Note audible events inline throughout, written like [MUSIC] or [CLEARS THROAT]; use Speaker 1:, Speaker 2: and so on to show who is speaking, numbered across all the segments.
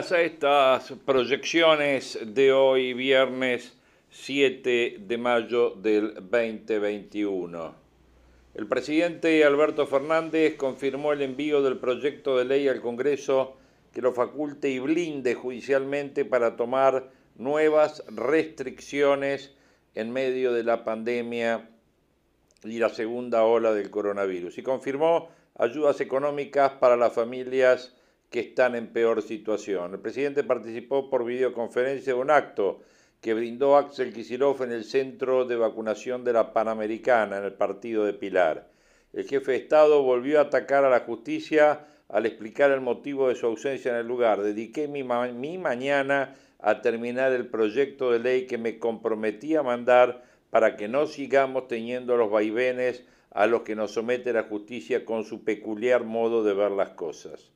Speaker 1: Bienvenidas a estas proyecciones de hoy, viernes 7 de mayo del 2021. El presidente Alberto Fernández confirmó el envío del proyecto de ley al Congreso que lo faculte y blinde judicialmente para tomar nuevas restricciones en medio de la pandemia y la segunda ola del coronavirus. Y confirmó ayudas económicas para las familias que están en peor situación. El presidente participó por videoconferencia de un acto que brindó Axel Kicillof en el centro de vacunación de la Panamericana, en el partido de Pilar. El jefe de Estado volvió a atacar a la justicia al explicar el motivo de su ausencia en el lugar. Dediqué mi, mañana a terminar el proyecto de ley que me comprometí a mandar para que no sigamos teniendo los vaivenes a los que nos somete la justicia con su peculiar modo de ver las cosas.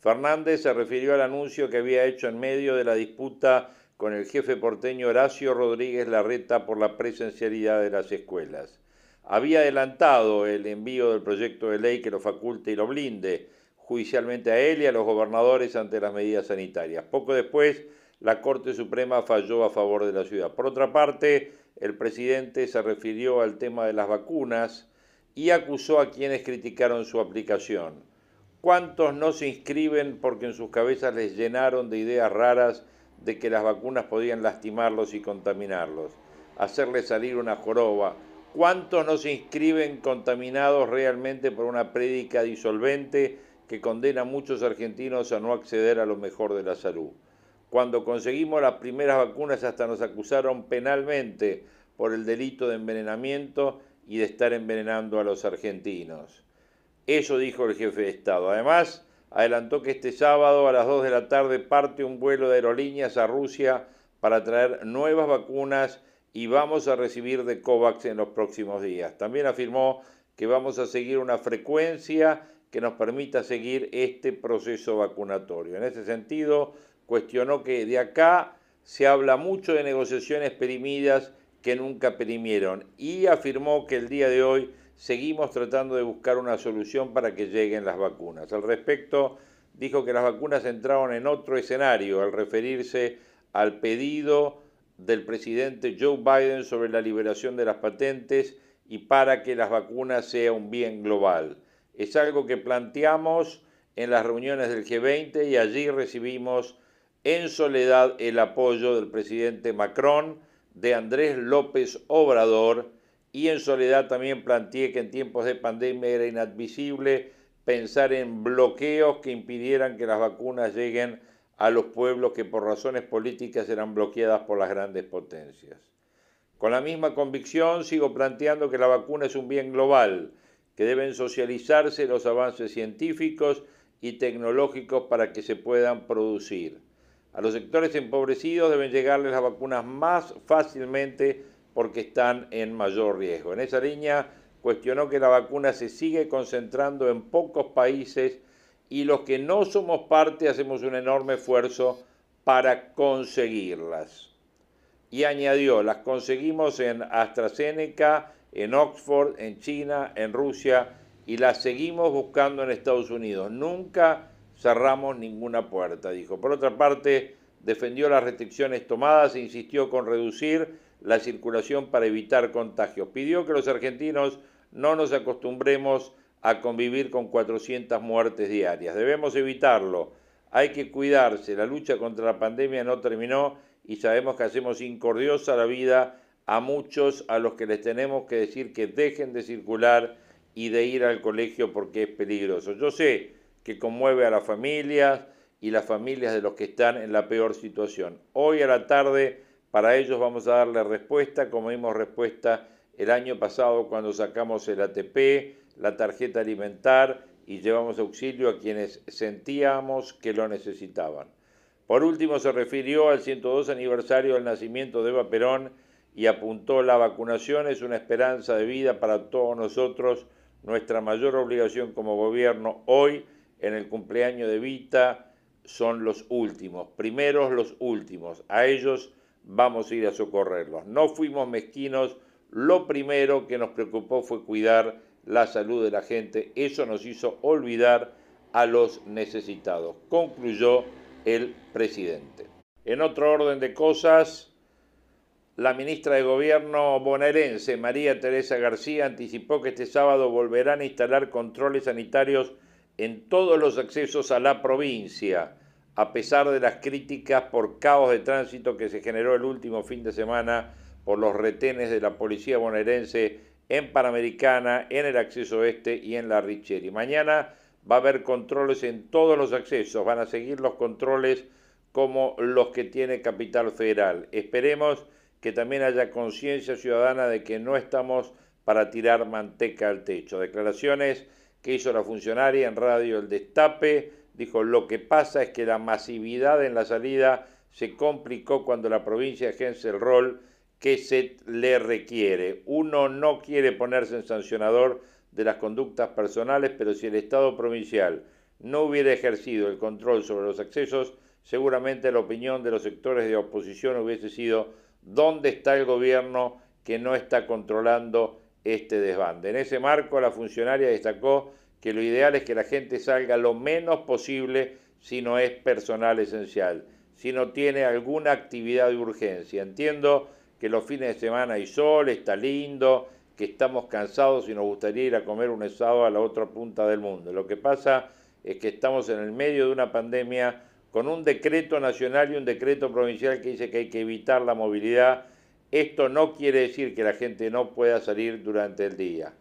Speaker 1: Fernández se refirió al anuncio que había hecho en medio de la disputa con el jefe porteño Horacio Rodríguez Larreta por la presencialidad de las escuelas. Había adelantado el envío del proyecto de ley que lo faculte y lo blinde judicialmente a él y a los gobernadores ante las medidas sanitarias. Poco después, la Corte Suprema falló a favor de la ciudad. Por otra parte, el presidente se refirió al tema de las vacunas y acusó a quienes criticaron su aplicación. ¿Cuántos no se inscriben porque en sus cabezas les llenaron de ideas raras de que las vacunas podían lastimarlos y contaminarlos, hacerles salir una joroba? ¿Cuántos no se inscriben contaminados realmente por una prédica disolvente que condena a muchos argentinos a no acceder a lo mejor de la salud? Cuando conseguimos las primeras vacunas hasta nos acusaron penalmente por el delito de envenenamiento y de estar envenenando a los argentinos. Eso dijo el jefe de Estado. Además, adelantó que este sábado a las 2 de la tarde parte un vuelo de aerolíneas a Rusia para traer nuevas vacunas y vamos a recibir de COVAX en los próximos días. También afirmó que vamos a seguir una frecuencia que nos permita seguir este proceso vacunatorio. En ese sentido, cuestionó que de acá se habla mucho de negociaciones perimidas que nunca perimieron y afirmó que el día de hoy seguimos tratando de buscar una solución para que lleguen las vacunas. Al respecto, dijo que las vacunas entraron en otro escenario al referirse al pedido del presidente Joe Biden sobre la liberación de las patentes y para que las vacunas sea un bien global. Es algo que planteamos en las reuniones del G20 y allí recibimos en soledad el apoyo del presidente Macron, de Andrés López Obrador, y en soledad también planteé que en tiempos de pandemia era inadmisible pensar en bloqueos que impidieran que las vacunas lleguen a los pueblos que por razones políticas eran bloqueadas por las grandes potencias. Con la misma convicción sigo planteando que la vacuna es un bien global, que deben socializarse los avances científicos y tecnológicos para que se puedan producir. A los sectores empobrecidos deben llegarles las vacunas más fácilmente porque están en mayor riesgo. En esa línea cuestionó que la vacuna se sigue concentrando en pocos países y los que no somos parte hacemos un enorme esfuerzo para conseguirlas. Y añadió, las conseguimos en AstraZeneca, en Oxford, en China, en Rusia y las seguimos buscando en Estados Unidos. Nunca cerramos ninguna puerta, dijo. Por otra parte, defendió las restricciones tomadas e insistió con reducir la circulación para evitar contagios. Pidió que los argentinos no nos acostumbremos a convivir con 400 muertes diarias. Debemos evitarlo. Hay que cuidarse. La lucha contra la pandemia no terminó y sabemos que hacemos incordiosa la vida a muchos a los que les tenemos que decir que dejen de circular y de ir al colegio porque es peligroso. Yo sé que conmueve a las familias y las familias de los que están en la peor situación. Hoy a la tarde Para ellos vamos a darle respuesta como dimos respuesta el año pasado cuando sacamos el ATP, la tarjeta alimentar y llevamos auxilio a quienes sentíamos que lo necesitaban. Por último, se refirió al 102 aniversario del nacimiento de Eva Perón y apuntó la vacunación es una esperanza de vida para todos nosotros, nuestra mayor obligación como gobierno hoy en el cumpleaños de Vita son los últimos, primeros los últimos, a ellos vamos a ir a socorrerlos. No fuimos mezquinos, lo primero que nos preocupó fue cuidar la salud de la gente, eso nos hizo olvidar a los necesitados, concluyó el presidente. En otro orden de cosas, la ministra de Gobierno bonaerense, María Teresa García, anticipó que este sábado volverán a instalar controles sanitarios en todos los accesos a la provincia, a pesar de las críticas por caos de tránsito que se generó el último fin de semana por los retenes de la policía bonaerense en Panamericana, en el acceso este y en la Richeri. Mañana va a haber controles en todos los accesos, van a seguir los controles como los que tiene Capital Federal. Esperemos que también haya conciencia ciudadana de que no estamos para tirar manteca al techo. Declaraciones que hizo la funcionaria en radio El Destape, dijo lo que pasa es que la masividad en la salida se complicó cuando la provincia ejerce el rol que se le requiere. Uno no quiere ponerse en sancionador de las conductas personales, pero si el Estado provincial no hubiera ejercido el control sobre los accesos, seguramente la opinión de los sectores de oposición hubiese sido ¿dónde está el gobierno que no está controlando este desbande? En ese marco, la funcionaria destacó que lo ideal es que la gente salga lo menos posible si no es personal esencial, si no tiene alguna actividad de urgencia. Entiendo que los fines de semana hay sol, está lindo, que estamos cansados y nos gustaría ir a comer un asado a la otra punta del mundo. Lo que pasa es que estamos en el medio de una pandemia con un decreto nacional y un decreto provincial que dice que hay que evitar la movilidad. Esto no quiere decir que la gente no pueda salir durante el día.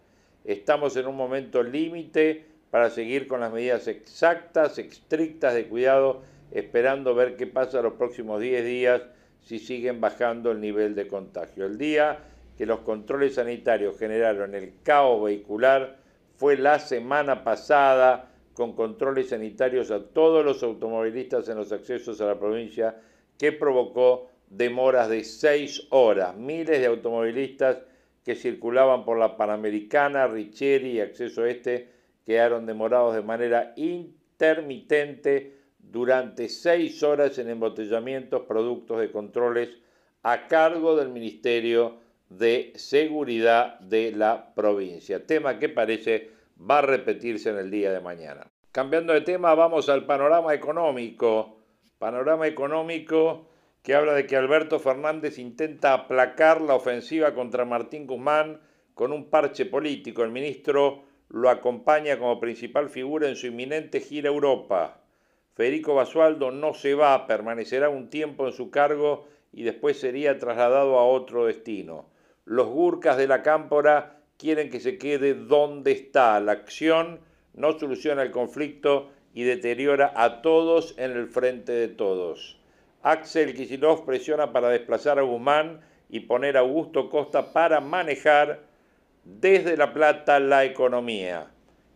Speaker 1: Estamos en un momento límite para seguir con las medidas exactas, estrictas de cuidado, esperando ver qué pasa los próximos 10 días si siguen bajando el nivel de contagio. El día que los controles sanitarios generaron el caos vehicular fue la semana pasada con controles sanitarios a todos los automovilistas en los accesos a la provincia que provocó demoras de seis horas. Miles de automovilistas que circulaban por la Panamericana, Richeri y Acceso Este quedaron demorados de manera intermitente durante seis horas en embotellamientos productos de controles a cargo del Ministerio de Seguridad de la provincia, tema que parece va a repetirse en el día de mañana. Cambiando de tema, vamos al panorama económico. Panorama económico que habla de que Alberto Fernández intenta aplacar la ofensiva contra Martín Guzmán con un parche político. El ministro lo acompaña como principal figura en su inminente gira a Europa. Federico Basualdo no se va, permanecerá un tiempo en su cargo y después sería trasladado a otro destino. Los gurkas de la cámpora quieren que se quede donde está. La acción no soluciona el conflicto y deteriora a todos en el frente de todos. Axel Kicillof presiona para desplazar a Guzmán y poner a Augusto Costa para manejar desde La Plata la economía.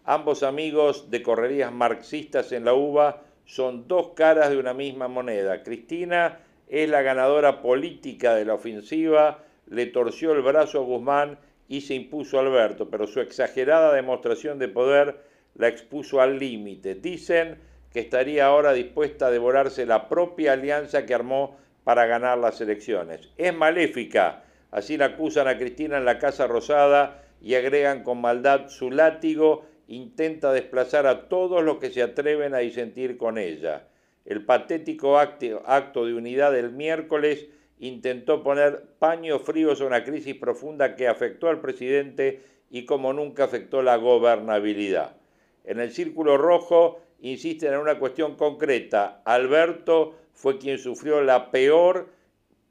Speaker 1: Ambos amigos de correrías marxistas en la UBA son dos caras de una misma moneda. Cristina es la ganadora política de la ofensiva, le torció el brazo a Guzmán y se impuso a Alberto, pero su exagerada demostración de poder la expuso al límite. Dicen que estaría ahora dispuesta a devorarse la propia alianza que armó para ganar las elecciones. Es maléfica, así la acusan a Cristina en la Casa Rosada y agregan con maldad su látigo intenta desplazar a todos los que se atreven a disentir con ella. El patético acto de unidad del miércoles intentó poner paños fríos a una crisis profunda que afectó al presidente y como nunca afectó la gobernabilidad. En el círculo rojo insisten en una cuestión concreta. Alberto fue quien sufrió la peor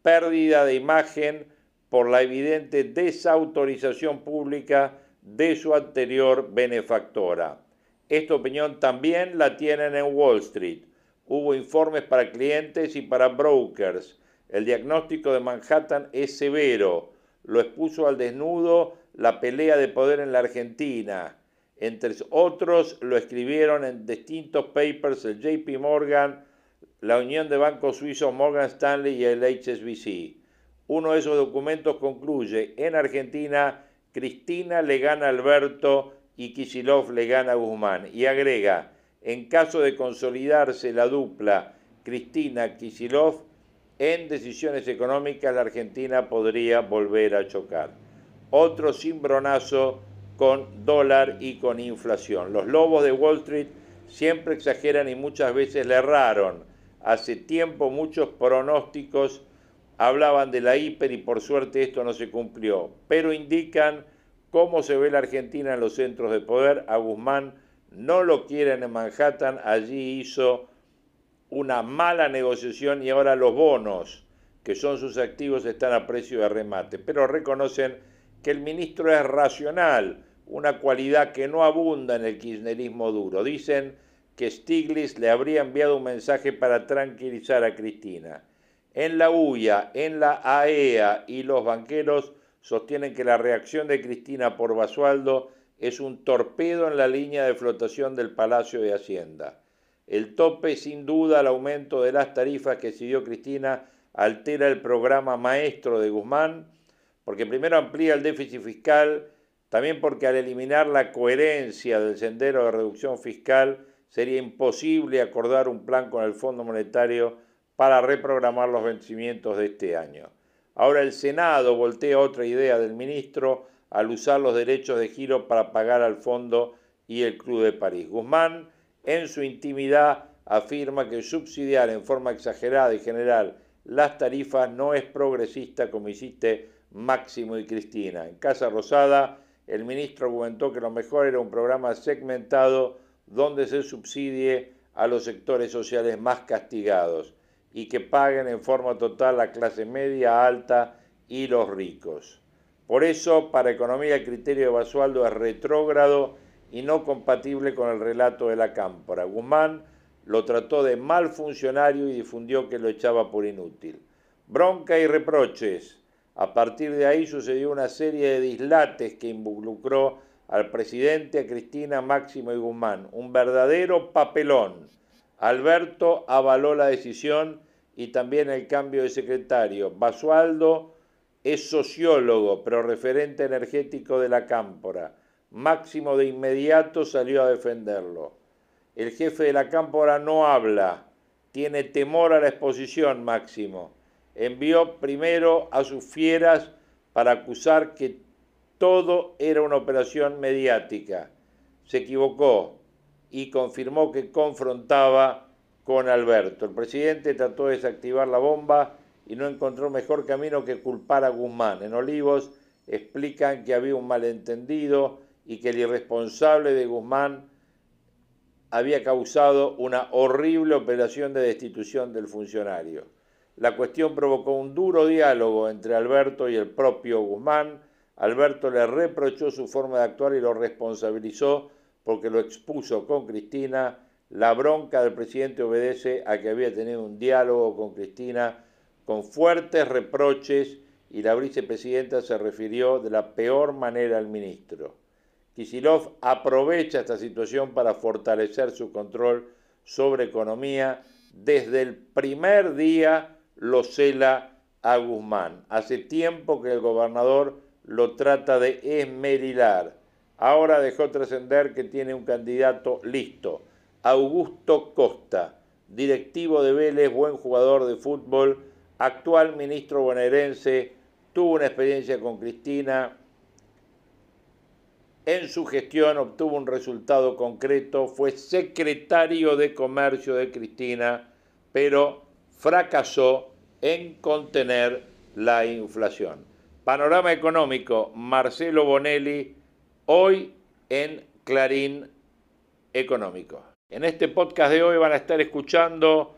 Speaker 1: pérdida de imagen por la evidente desautorización pública de su anterior benefactora. Esta opinión también la tienen en Wall Street. Hubo informes para clientes y para brokers. El diagnóstico de Manhattan es severo. Lo expuso al desnudo la pelea de poder en la Argentina. Entre otros lo escribieron en distintos papers el JP Morgan, la Unión de Bancos Suizos Morgan Stanley y el HSBC. Uno de esos documentos concluye, en Argentina, Cristina le gana a Alberto y Kisilov le gana a Guzmán. Y agrega, en caso de consolidarse la dupla Cristina-Kisilov, en decisiones económicas la Argentina podría volver a chocar. Otro cimbronazo con dólar y con inflación. Los lobos de Wall Street siempre exageran y muchas veces le erraron. Hace tiempo muchos pronósticos hablaban de la hiper y por suerte esto no se cumplió, pero indican cómo se ve la Argentina en los centros de poder. A Guzmán no lo quieren en Manhattan, allí hizo una mala negociación y ahora los bonos, que son sus activos, están a precio de remate, pero reconocen que el ministro es racional, una cualidad que no abunda en el kirchnerismo duro. Dicen que Stiglitz le habría enviado un mensaje para tranquilizar a Cristina. En la UIA, en la AEA e y los banqueros sostienen que la reacción de Cristina por Basualdo es un torpedo en la línea de flotación del Palacio de Hacienda. El tope, sin duda, al aumento de las tarifas que siguió Cristina altera el programa maestro de Guzmán, porque primero amplía el déficit fiscal, también porque al eliminar la coherencia del sendero de reducción fiscal sería imposible acordar un plan con el Fondo Monetario para reprogramar los vencimientos de este año. Ahora el Senado voltea otra idea del ministro al usar los derechos de giro para pagar al fondo y el Club de París. Guzmán, en su intimidad, afirma que subsidiar en forma exagerada y general las tarifas no es progresista como hiciste Máximo y Cristina. En Casa Rosada, el ministro argumentó que lo mejor era un programa segmentado donde se subsidie a los sectores sociales más castigados y que paguen en forma total la clase media, alta y los ricos. Por eso, para Economía el criterio de Basualdo es retrógrado y no compatible con el relato de la Cámpora. Guzmán lo trató de mal funcionario y difundió que lo echaba por inútil. Bronca y reproches a partir de ahí sucedió una serie de dislates que involucró al presidente, a Cristina, Máximo y Guzmán. Un verdadero papelón. Alberto avaló la decisión y también el cambio de secretario. Basualdo es sociólogo, pero referente energético de la Cámpora. Máximo de inmediato salió a defenderlo. El jefe de la Cámpora no habla, tiene temor a la exposición, Máximo envió primero a sus fieras para acusar que todo era una operación mediática. Se equivocó y confirmó que confrontaba con Alberto. El presidente trató de desactivar la bomba y no encontró mejor camino que culpar a Guzmán. En Olivos explican que había un malentendido y que el irresponsable de Guzmán había causado una horrible operación de destitución del funcionario. La cuestión provocó un duro diálogo entre Alberto y el propio Guzmán. Alberto le reprochó su forma de actuar y lo responsabilizó porque lo expuso con Cristina. La bronca del presidente obedece a que había tenido un diálogo con Cristina con fuertes reproches y la vicepresidenta se refirió de la peor manera al ministro. Kisilov aprovecha esta situación para fortalecer su control sobre economía desde el primer día lo cela a Guzmán. Hace tiempo que el gobernador lo trata de esmerilar. Ahora dejó trascender que tiene un candidato listo, Augusto Costa, directivo de Vélez, buen jugador de fútbol, actual ministro bonaerense, tuvo una experiencia con Cristina. En su gestión obtuvo un resultado concreto, fue secretario de Comercio de Cristina, pero fracasó en contener la inflación. Panorama económico, Marcelo Bonelli, hoy en Clarín Económico. En este podcast de hoy van a estar escuchando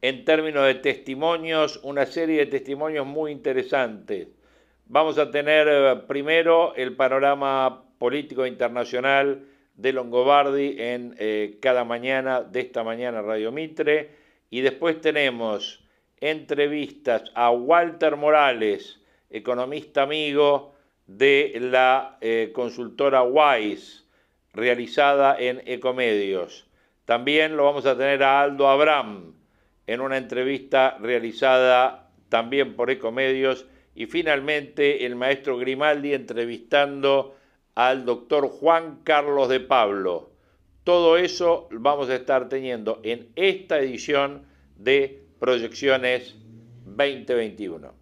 Speaker 1: en términos de testimonios una serie de testimonios muy interesantes. Vamos a tener eh, primero el panorama político internacional de Longobardi en eh, cada mañana de esta mañana Radio Mitre y después tenemos entrevistas a Walter Morales, economista amigo de la eh, consultora Wise, realizada en Ecomedios. También lo vamos a tener a Aldo Abraham en una entrevista realizada también por Ecomedios. Y finalmente el maestro Grimaldi entrevistando al doctor Juan Carlos de Pablo. Todo eso vamos a estar teniendo en esta edición de Proyecciones 2021.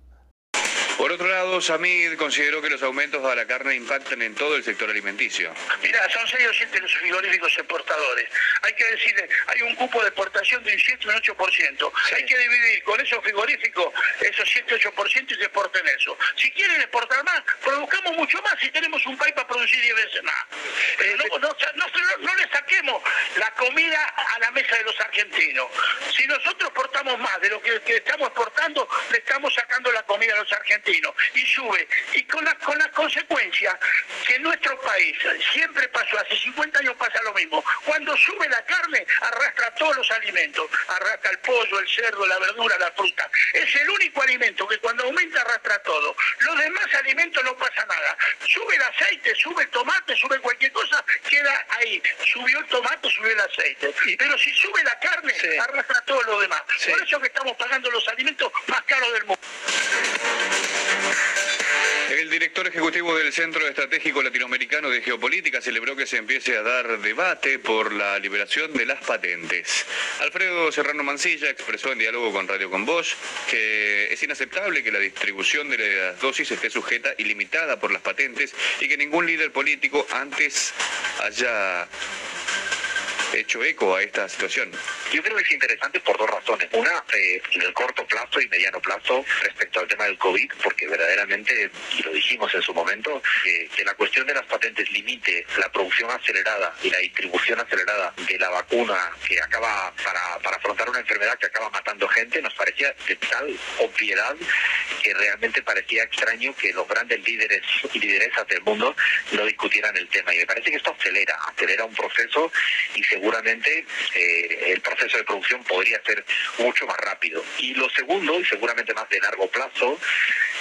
Speaker 2: Por otro lado, Samid consideró que los aumentos a la carne impactan en todo el sector alimenticio.
Speaker 3: Mira, son 6 o 7 los frigoríficos exportadores. Hay que decirle, hay un cupo de exportación de un 7 o un 8%. Hay que dividir con esos frigoríficos esos 7 8% y se exporten eso. Si quieren exportar más, produzcamos mucho más y tenemos un país para producir 10 veces más. Eh, no, no, le saquemos la comida a la mesa de los argentinos. Si nosotros exportamos más de lo que, que estamos exportando, le estamos sacando la comida a los argentinos y sube. Y con la, con la consecuencia que en nuestro país siempre pasó, hace 50 años pasa lo mismo. Cuando sube la carne, arrastra todos los alimentos. Arrastra el pollo, el cerdo, la verdura, la fruta. Es el único alimento que cuando aumenta arrastra todo. Los demás alimentos no pasa nada. Sube el aceite, sube el tomate, sube cualquier cosa, queda ahí. Subió el tomate, subió el aceite. Pero si sube la carne, arrastra todo lo demás. Por eso que estamos pagando los alimentos más caros del mundo.
Speaker 2: Director ejecutivo del Centro Estratégico Latinoamericano de Geopolítica celebró que se empiece a dar debate por la liberación de las patentes. Alfredo Serrano Mancilla expresó en diálogo con Radio Con Voz que es inaceptable que la distribución de las dosis esté sujeta y limitada por las patentes y que ningún líder político antes haya hecho eco a esta situación?
Speaker 4: Yo creo que es interesante por dos razones. Una, eh, en el corto plazo y mediano plazo respecto al tema del COVID, porque verdaderamente, y lo dijimos en su momento, que la cuestión de las patentes limite la producción acelerada y la distribución acelerada de la vacuna que acaba para, afrontar una enfermedad que acaba matando gente, nos parecía de tal obviedad que realmente parecía extraño que los grandes líderes y lideresas del mundo no discutieran el tema. Y me parece que esto acelera, acelera un proceso y según seguramente eh, el proceso de producción podría ser mucho más rápido. Y lo segundo, y seguramente más de largo plazo,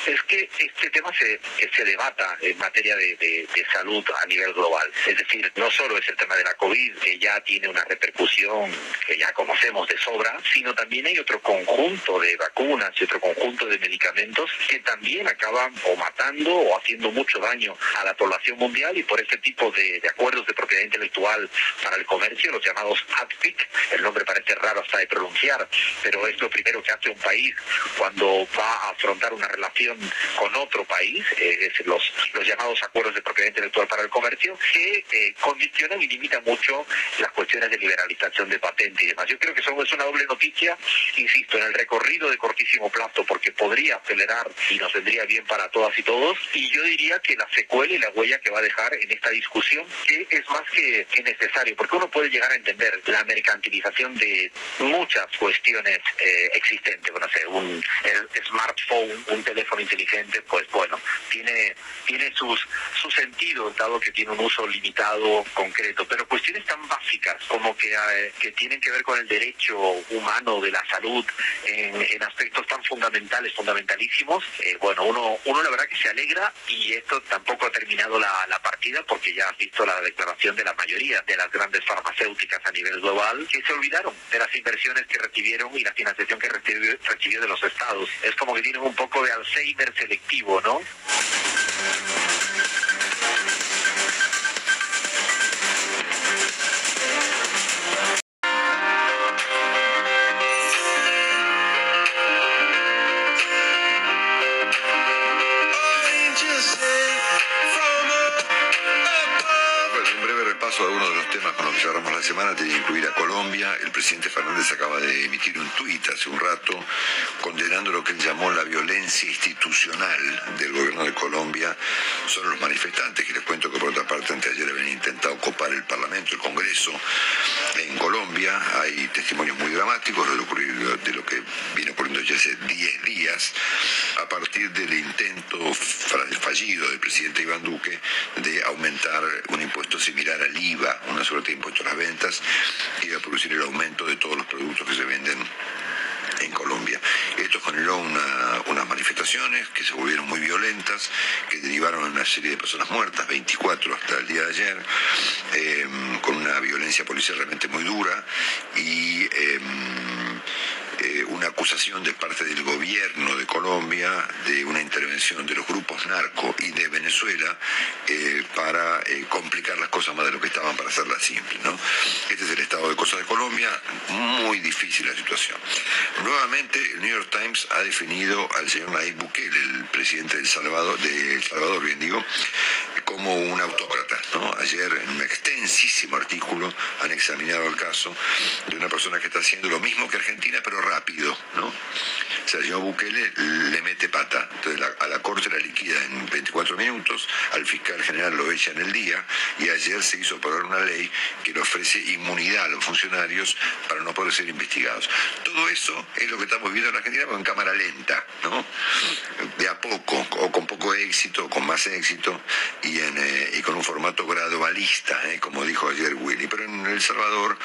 Speaker 4: es que este tema se, se debata en materia de, salud a nivel global. Es decir, no solo es el tema de la COVID, que ya tiene una repercusión que ya conocemos de sobra, sino también hay otro conjunto de vacunas y otro conjunto de medicamentos que también acaban o matando o haciendo mucho daño a la población mundial y por este tipo de, de acuerdos de propiedad intelectual para el comercio, los llamados ADPIC, el nombre parece raro hasta de pronunciar, pero es lo primero que hace un país cuando va a afrontar una relación con otro país, es los, los llamados acuerdos de propiedad intelectual para el comercio, que eh, condicionan y limitan mucho las cuestiones de liberalización de patente y demás. Yo creo que eso es una doble noticia, insisto, en el recorrido de cortísimo plazo, porque podría acelerar y nos vendría bien para todas y todos, y yo diría que la secuela y la huella que va a dejar en esta discusión, que es más que, necesario, porque uno puede llegar a entender la mercantilización de muchas cuestiones eh, existentes, bueno, sé, un smartphone, un teléfono inteligente, pues bueno, tiene, tiene sus, sus sentidos, dado que tiene un uso limitado, concreto, pero cuestiones tan básicas como que, eh, que tienen que ver con el derecho humano de la salud en, aspectos tan fundamentales, fundamentalísimos, eh, bueno, uno, uno la verdad que se alegra y esto tampoco ha terminado la, la partida porque ya has visto la declaración de la mayoría de las grandes farmacéuticas a nivel global que se olvidaron de las inversiones que recibieron y la financiación que recibió, recibió de los estados. Es como que tienen un poco de Alzheimer selectivo, ¿no?
Speaker 5: semana que incluir a Colombia. El presidente Fernández acaba de emitir un tuit hace un rato condenando lo que él llamó la violencia institucional del gobierno de Colombia. Son los manifestantes, que les cuento que por otra parte anteayer habían intentado ocupar el Parlamento, el Congreso en Colombia. Hay testimonios muy dramáticos de lo, que viene ocurriendo ya hace 10 días a partir del intento fallido del presidente Iván Duque de aumentar un impuesto similar al IVA, una suerte de impuesto las ventas y a producir el aumento de todos los productos que se venden en Colombia esto generó unas manifestaciones que se volvieron muy violentas, que derivaron en una serie de personas muertas, 24 hasta el día de ayer, eh, con una violencia policial realmente muy dura y. Eh, eh, una acusación de parte del gobierno de Colombia de una intervención de los grupos narco y de Venezuela eh, para eh, complicar las cosas más de lo que estaban para hacerlas simples. ¿no? Este es el estado de cosas de Colombia, muy difícil la situación. Nuevamente, el New York Times ha definido al señor Nayib Bukele, el presidente de El Salvador, de El Salvador bien digo, como un autócrata. ¿no? Ayer, en un extensísimo artículo, han examinado el caso de una persona que está haciendo lo mismo que Argentina, pero rápido, ¿no? O sea, el señor Bukele le mete pata. Entonces a la corte la liquida en 24 minutos, al fiscal general lo echa en el día y ayer se hizo aprobar una ley que le ofrece inmunidad a los funcionarios para no poder ser investigados. Todo eso es lo que estamos viendo en Argentina, pero en cámara lenta, ¿no? De a poco, o con poco éxito, o con más éxito, eh, y con un formato gradualista, ¿eh? como dijo ayer Willy. Pero en El Salvador,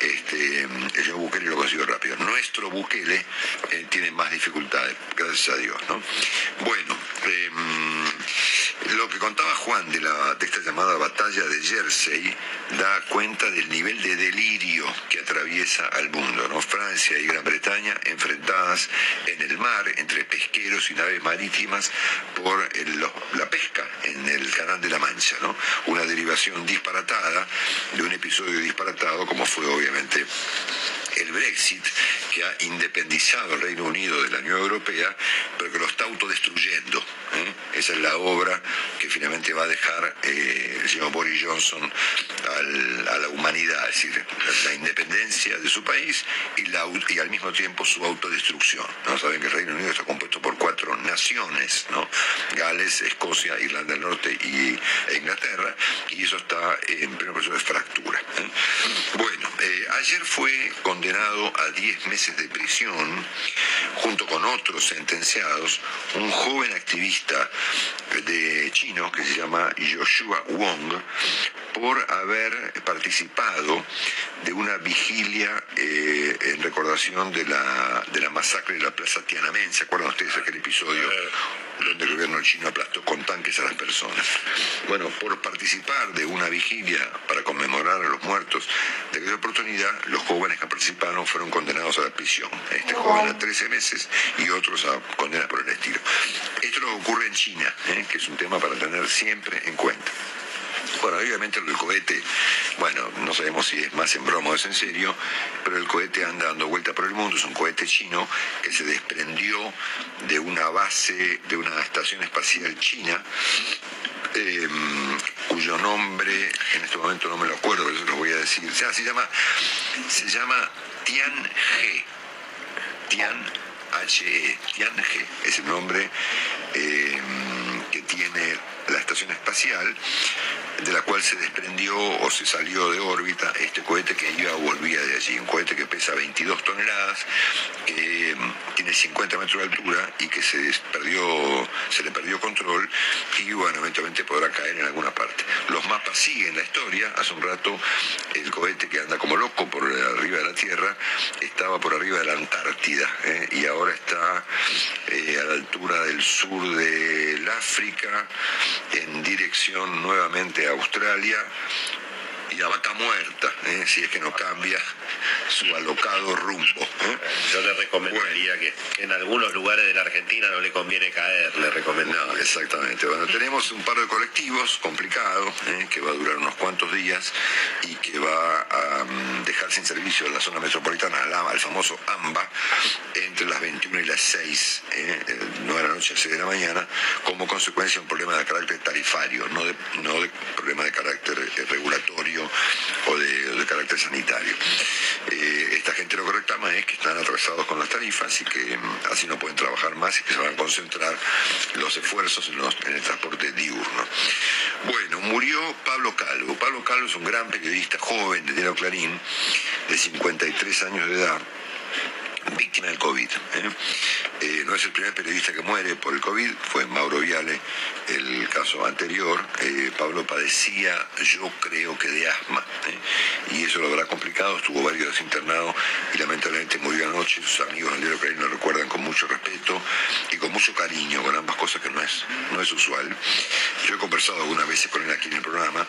Speaker 5: este, el señor Bukele lo consiguió rápido. Nuestro Bukele eh, tiene más dificultades, gracias a Dios. ¿no? Bueno, em, lo que contaba Juan de, la, esta llamada batalla de Jersey da cuenta del nivel de delirio que atraviesa al mundo. ¿no? Francia y Gran Bretaña enfrentadas en el mar entre pesqueros y naves marítimas por la pesca en el Canal de la Mancha. ¿no? Una derivación disparatada de un episodio disparatado como fue obviamente el Brexit, que ha independizado al Reino Unido de la Unión Europea, pero que lo está autodestruyendo. ¿eh? Esa es la obra que finalmente va a dejar eh, el señor Boris Johnson a la humanidad, es decir, la, independencia de su país y, al mismo tiempo su autodestrucción. ¿no? Saben que el Reino Unido está compuesto por cuatro naciones, ¿no? Gales, Escocia, Irlanda del Norte e Inglaterra, y eso está en pleno proceso de fractura. ¿eh? Bueno, ayer fue condenado a 10 meses de prisión, junto con otros sentenciados, un joven activista de chino que se llama Joshua Wong, por haber participado de una vigilia eh, en recordación de la, de la masacre de la Plaza Tiananmen. ¿Se acuerdan ustedes aquel episodio donde el gobierno chino aplastó con tanques a las personas? Bueno, por participar de una vigilia para conmemorar a los muertos de aquella oportunidad, los jóvenes que participaron fueron condenados a la prisión. Este joven a 13 meses y otros a condenas por el estilo. Esto lo ocurre en China, ¿eh? que es un tema para tener siempre en cuenta. Bueno, obviamente el cohete, bueno, no sabemos si es más en broma o es en serio, pero el cohete anda dando vuelta por el mundo, es un cohete chino que se desprendió de una base, de una estación espacial china, em, cuyo nombre, en este momento no me lo acuerdo, pero eso lo voy a decir, sea, se llama, se llama Tianhe, Tian HE, Tianhe, es el nombre em, que tiene la estación espacial, de la cual se desprendió o se salió de órbita este cohete que iba o volvía de allí, un cohete que pesa 22 toneladas, que mm, tiene 50 metros de altura y que se perdió, se le perdió control y bueno, eventualmente podrá caer en alguna parte. Los mapas siguen la historia, hace un rato el cohete que anda como loco por arriba de la Tierra estaba por arriba de la Antártida ¿eh? y ahora está eh, a la altura del sur del África, en dirección nuevamente a Australia y a vaca muerta, ¿eh? si es que no cambia su alocado rumbo. ¿eh?
Speaker 6: Yo le recomendaría que en algunos lugares de la Argentina no le conviene caer, le recomiendo.
Speaker 5: exactamente. Bueno, tenemos un par de colectivos complicados, ¿eh? que va a durar unos cuantos días y que va a mm, dejar sin servicio en la zona metropolitana, al, famoso AMBA, entre las 21 y las 6, 9 de la noche a 6 de la mañana, como consecuencia de un problema de carácter tarifario, no de, no de problema de carácter regulatorio o de carácter sanitario. Eh, esta gente lo que reclama es que están atrasados con las tarifas y que mm, así no pueden trabajar más y que se van a concentrar los esfuerzos en, el transporte diurno. Bueno, murió Pablo Calvo. Pablo Calvo es un gran periodista joven de Diario Clarín, de 53 años de edad víctima del COVID. ¿eh? Eh, no es el primer periodista que muere por el COVID, fue Mauro Viale el caso anterior. Eh, Pablo padecía, yo creo que de asma, y eso lo habrá complicado, estuvo varios días internado y lamentablemente murió anoche. Sus amigos del diario lo recuerdan con mucho respeto y con mucho cariño con ambas cosas que no es, no es usual. Yo he conversado algunas veces con él aquí en el programa.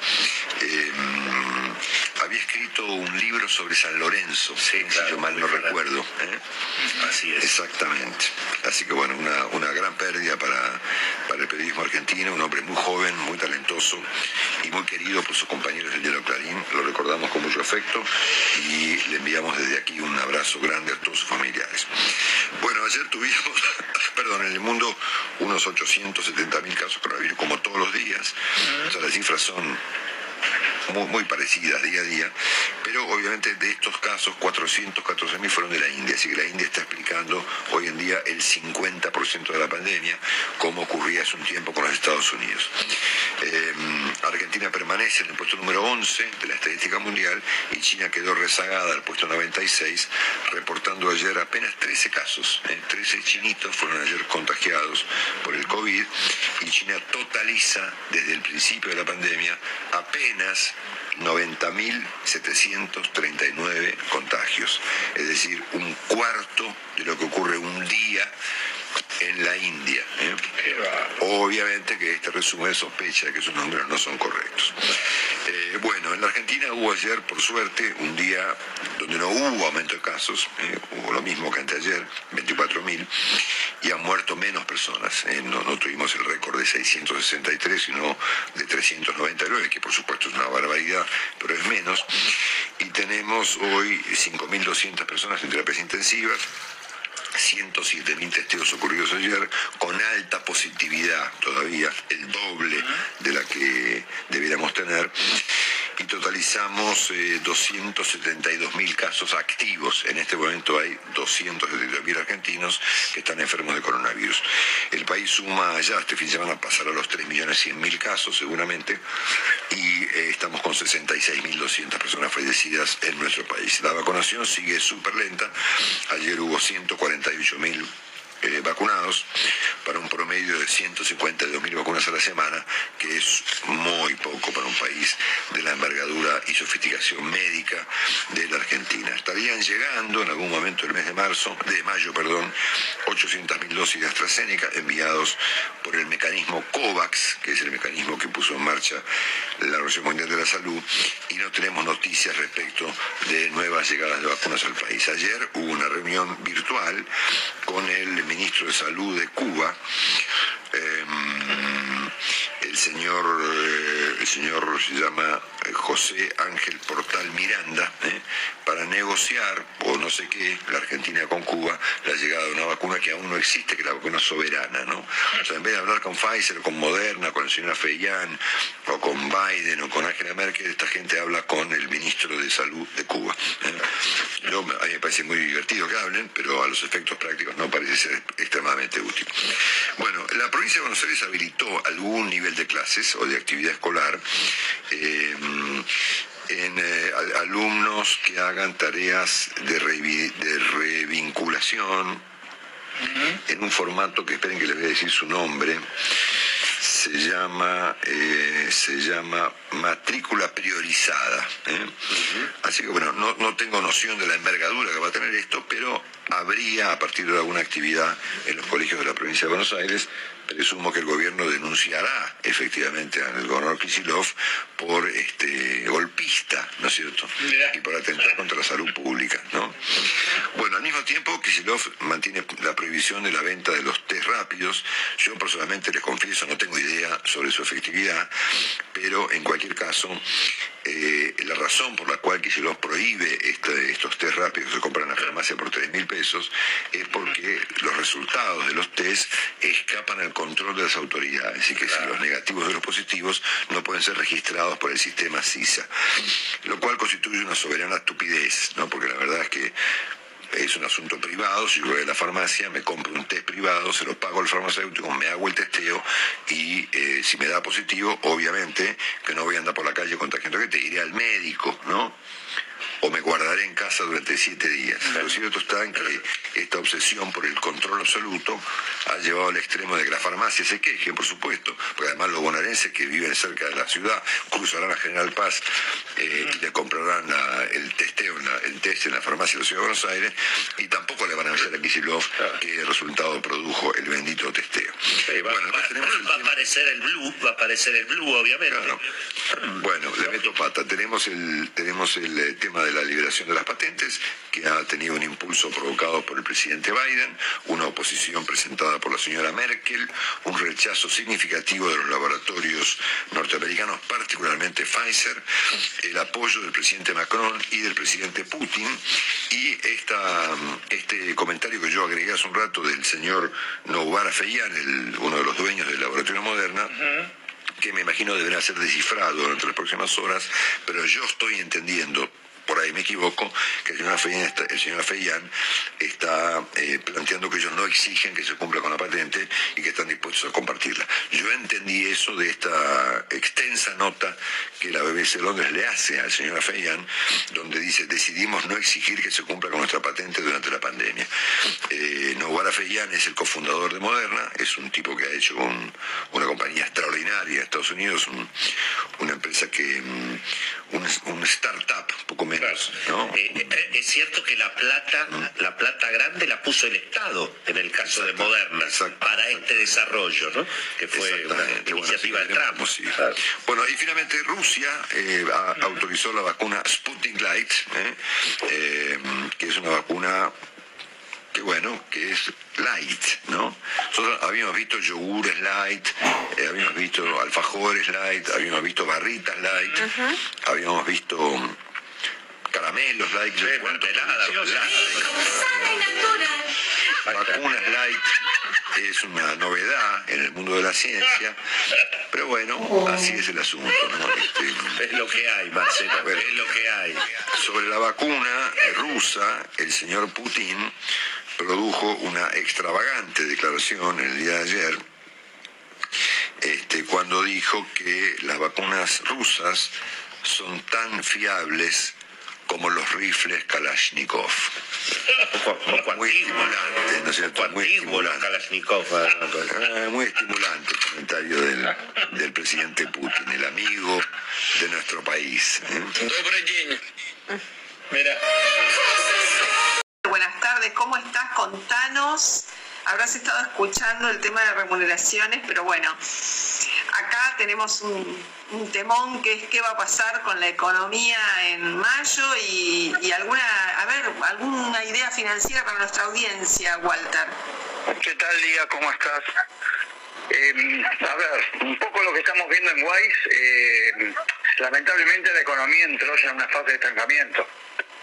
Speaker 5: Había escrito un libro sobre San Lorenzo, si yo mal no recuerdo. ¿eh?
Speaker 6: Así es.
Speaker 5: Exactamente. Así que bueno, una, una gran pérdida para, para el periodismo argentino, un hombre muy joven, muy talentoso y muy querido por sus compañeros del Diario Clarín. Lo recordamos con mucho afecto y le enviamos desde aquí un abrazo grande a todos sus familiares. Bueno, ayer tuvimos, [LAUGHS] perdón, en el mundo unos 870 mil casos coronavirus, como todos los días. O sea, las cifras son muy, muy parecidas día a día, pero obviamente de estos casos 414 mil fueron de la India, así que la India está explicando hoy en día el 50% de la pandemia, como ocurría hace un tiempo con los Estados Unidos. Eh, Argentina permanece en el puesto número 11 de la estadística mundial y China quedó rezagada al puesto 96, reportando ayer apenas 13 casos. ¿eh? 13 chinitos fueron ayer contagiados por el COVID y China totaliza desde el principio de la pandemia apenas 90.739 contagios, es decir, un cuarto de lo que ocurre un día en la India. ¿eh? Obviamente que este resumen sospecha que esos números no son correctos. Eh, bueno, en la Argentina hubo ayer, por suerte, un día donde no hubo aumento de casos, ¿eh? hubo lo mismo que anteayer, 24.000, y han muerto menos personas. ¿eh? No, no tuvimos el récord de 663, sino de 399, que por supuesto es una barbaridad, pero es menos. Y tenemos hoy 5.200 personas en terapias intensivas, 107.000 testeos ocurridos ayer, con alta positividad todavía, el doble de la que debiéramos tener, y totalizamos eh, 272.000 casos activos. En este momento hay 272.000 argentinos que están enfermos de coronavirus. El país suma ya, este fin de semana pasará a los 3.100.000 casos seguramente, y eh, estamos con 66.200 personas fallecidas en nuestro país. La vacunación sigue súper lenta. Ayer hubo 148.000 eh, vacunados para un promedio de 152.000 vacunas a la semana, que es muy poco para un país de la envergadura y sofisticación médica de la Argentina. Estarían llegando en algún momento del mes de marzo, de mayo, perdón, 800.000 dosis de AstraZeneca enviados por el mecanismo COVAX, que es el mecanismo que puso en marcha la Organización Mundial de la Salud, y no tenemos noticias respecto de nuevas llegadas de vacunas al país. Ayer hubo una reunión virtual con el ministro de Salud de Cuba, eh, el señor, eh, el señor se llama eh, José Ángel Portal Miranda, ¿eh? para negociar, o no sé qué, la Argentina con Cuba, la llegada de una vacuna que aún no existe, que es la vacuna soberana, ¿no? O sea, en vez de hablar con Pfizer, con Moderna, con la señora Feillán, o con Biden, o con Angela Merkel, esta gente habla con el ministro de Salud de Cuba. ¿eh? Yo, a mí me parece muy divertido que hablen, pero a los efectos prácticos no parece ser extremadamente útil. Bueno, la provincia de Buenos Aires habilitó algún nivel de clases o de actividad escolar. eh, en eh, al- alumnos que hagan tareas de, revi- de revinculación en un formato que esperen que les voy a decir su nombre se llama eh, se llama matrícula priorizada ¿eh? así que bueno no, no tengo noción de la envergadura que va a tener esto pero habría a partir de alguna actividad en los colegios de la provincia de Buenos Aires presumo que el gobierno denunciará efectivamente al gobernador Kicillof por este golpista, ¿no es cierto? Y por atentar contra la salud pública, ¿no? Bueno, al mismo tiempo Kicillof mantiene la prohibición de la venta de los test rápidos. Yo personalmente les confieso, no tengo idea sobre su efectividad, pero en cualquier caso, eh, la razón por la cual Kicillof prohíbe este- estos test rápidos que se compran en la farmacia por 3 mil pesos es porque los resultados de los test escapan al control de las autoridades y que si los negativos de los positivos no pueden ser registrados por el sistema CISA, lo cual constituye una soberana estupidez, ¿no? porque la verdad es que es un asunto privado, si yo voy a la farmacia, me compro un test privado, se lo pago al farmacéutico, me hago el testeo y eh, si me da positivo, obviamente que no voy a andar por la calle contagiando gente, iré al médico, ¿no? O me guardaré en casa durante siete días. Lo cierto está en que esta obsesión por el control absoluto ha llevado al extremo de que las farmacias se quejen, por supuesto, porque además los bonaerenses que viven cerca de la ciudad cruzarán a General Paz eh, y le comprarán el testeo, el test en la farmacia de la Ciudad de Buenos Aires y tampoco le van a avisar a Kisilov qué resultado produjo el bendito testeo.
Speaker 6: va, a aparecer el blue, va a aparecer el blue, obviamente.
Speaker 5: Bueno, le meto pata. Tenemos el, tenemos el eh, tema de la liberación de las patentes, que ha tenido un impulso provocado por el presidente Biden, una oposición presentada por la señora Merkel, un rechazo significativo de los laboratorios norteamericanos, particularmente Pfizer, el apoyo del presidente Macron y del presidente Putin, y esta, este comentario que yo agregué hace un rato del señor Noubar Feyan, uno de los dueños del laboratorio Moderna, que me imagino deberá ser descifrado durante las próximas horas, pero yo estoy entendiendo por ahí me equivoco, que el señor Feyan está, eh, planteando que ellos no exigen que se cumpla con la patente y que están dispuestos a compartirla. Yo entendí eso de esta extensa nota que la BBC Londres le hace al señor Feyan, donde dice decidimos no exigir que se cumpla con nuestra patente durante la pandemia. Eh, Feyan es el cofundador de Moderna, es un tipo que ha hecho una compañía extraordinaria en Estados Unidos, una empresa que, mm, un, un startup, poco menos
Speaker 6: eh, eh, es cierto que la plata, la plata grande la puso el Estado en el caso de Moderna para este desarrollo, ¿no? Que fue una iniciativa de Trump.
Speaker 5: Bueno, y finalmente Rusia eh, autorizó la vacuna Sputnik Light, que es una vacuna que bueno, que es light, ¿no? Nosotros habíamos visto yogures light, habíamos visto alfajores light, habíamos visto barritas light, habíamos visto caramelos light, Vacunas light es una novedad en el mundo de la ciencia, pero bueno, así es el asunto.
Speaker 6: Este, es lo que hay, Marcelo, es lo que hay.
Speaker 5: Sobre la vacuna rusa, el señor Putin produjo una extravagante declaración el día de ayer, este, cuando dijo que las vacunas rusas son tan fiables como los rifles Kalashnikov.
Speaker 6: muy estimulante, ¿no es cierto? Muy estimulante. Kalashnikov.
Speaker 5: Eh, muy estimulante el comentario del, del, presidente Putin, el amigo de nuestro país. ¿eh?
Speaker 7: Mira. Buenas tardes, ¿cómo estás? Contanos. Habrás estado escuchando el tema de remuneraciones, pero bueno, tenemos un, temón que es qué va a pasar con la economía en mayo y, alguna, a ver, alguna idea financiera para nuestra audiencia, Walter.
Speaker 8: ¿Qué tal, Lía? ¿Cómo estás? Em, a ver, un poco lo que estamos viendo en Wise, eh, lamentablemente la economía entró ya en una fase de estancamiento.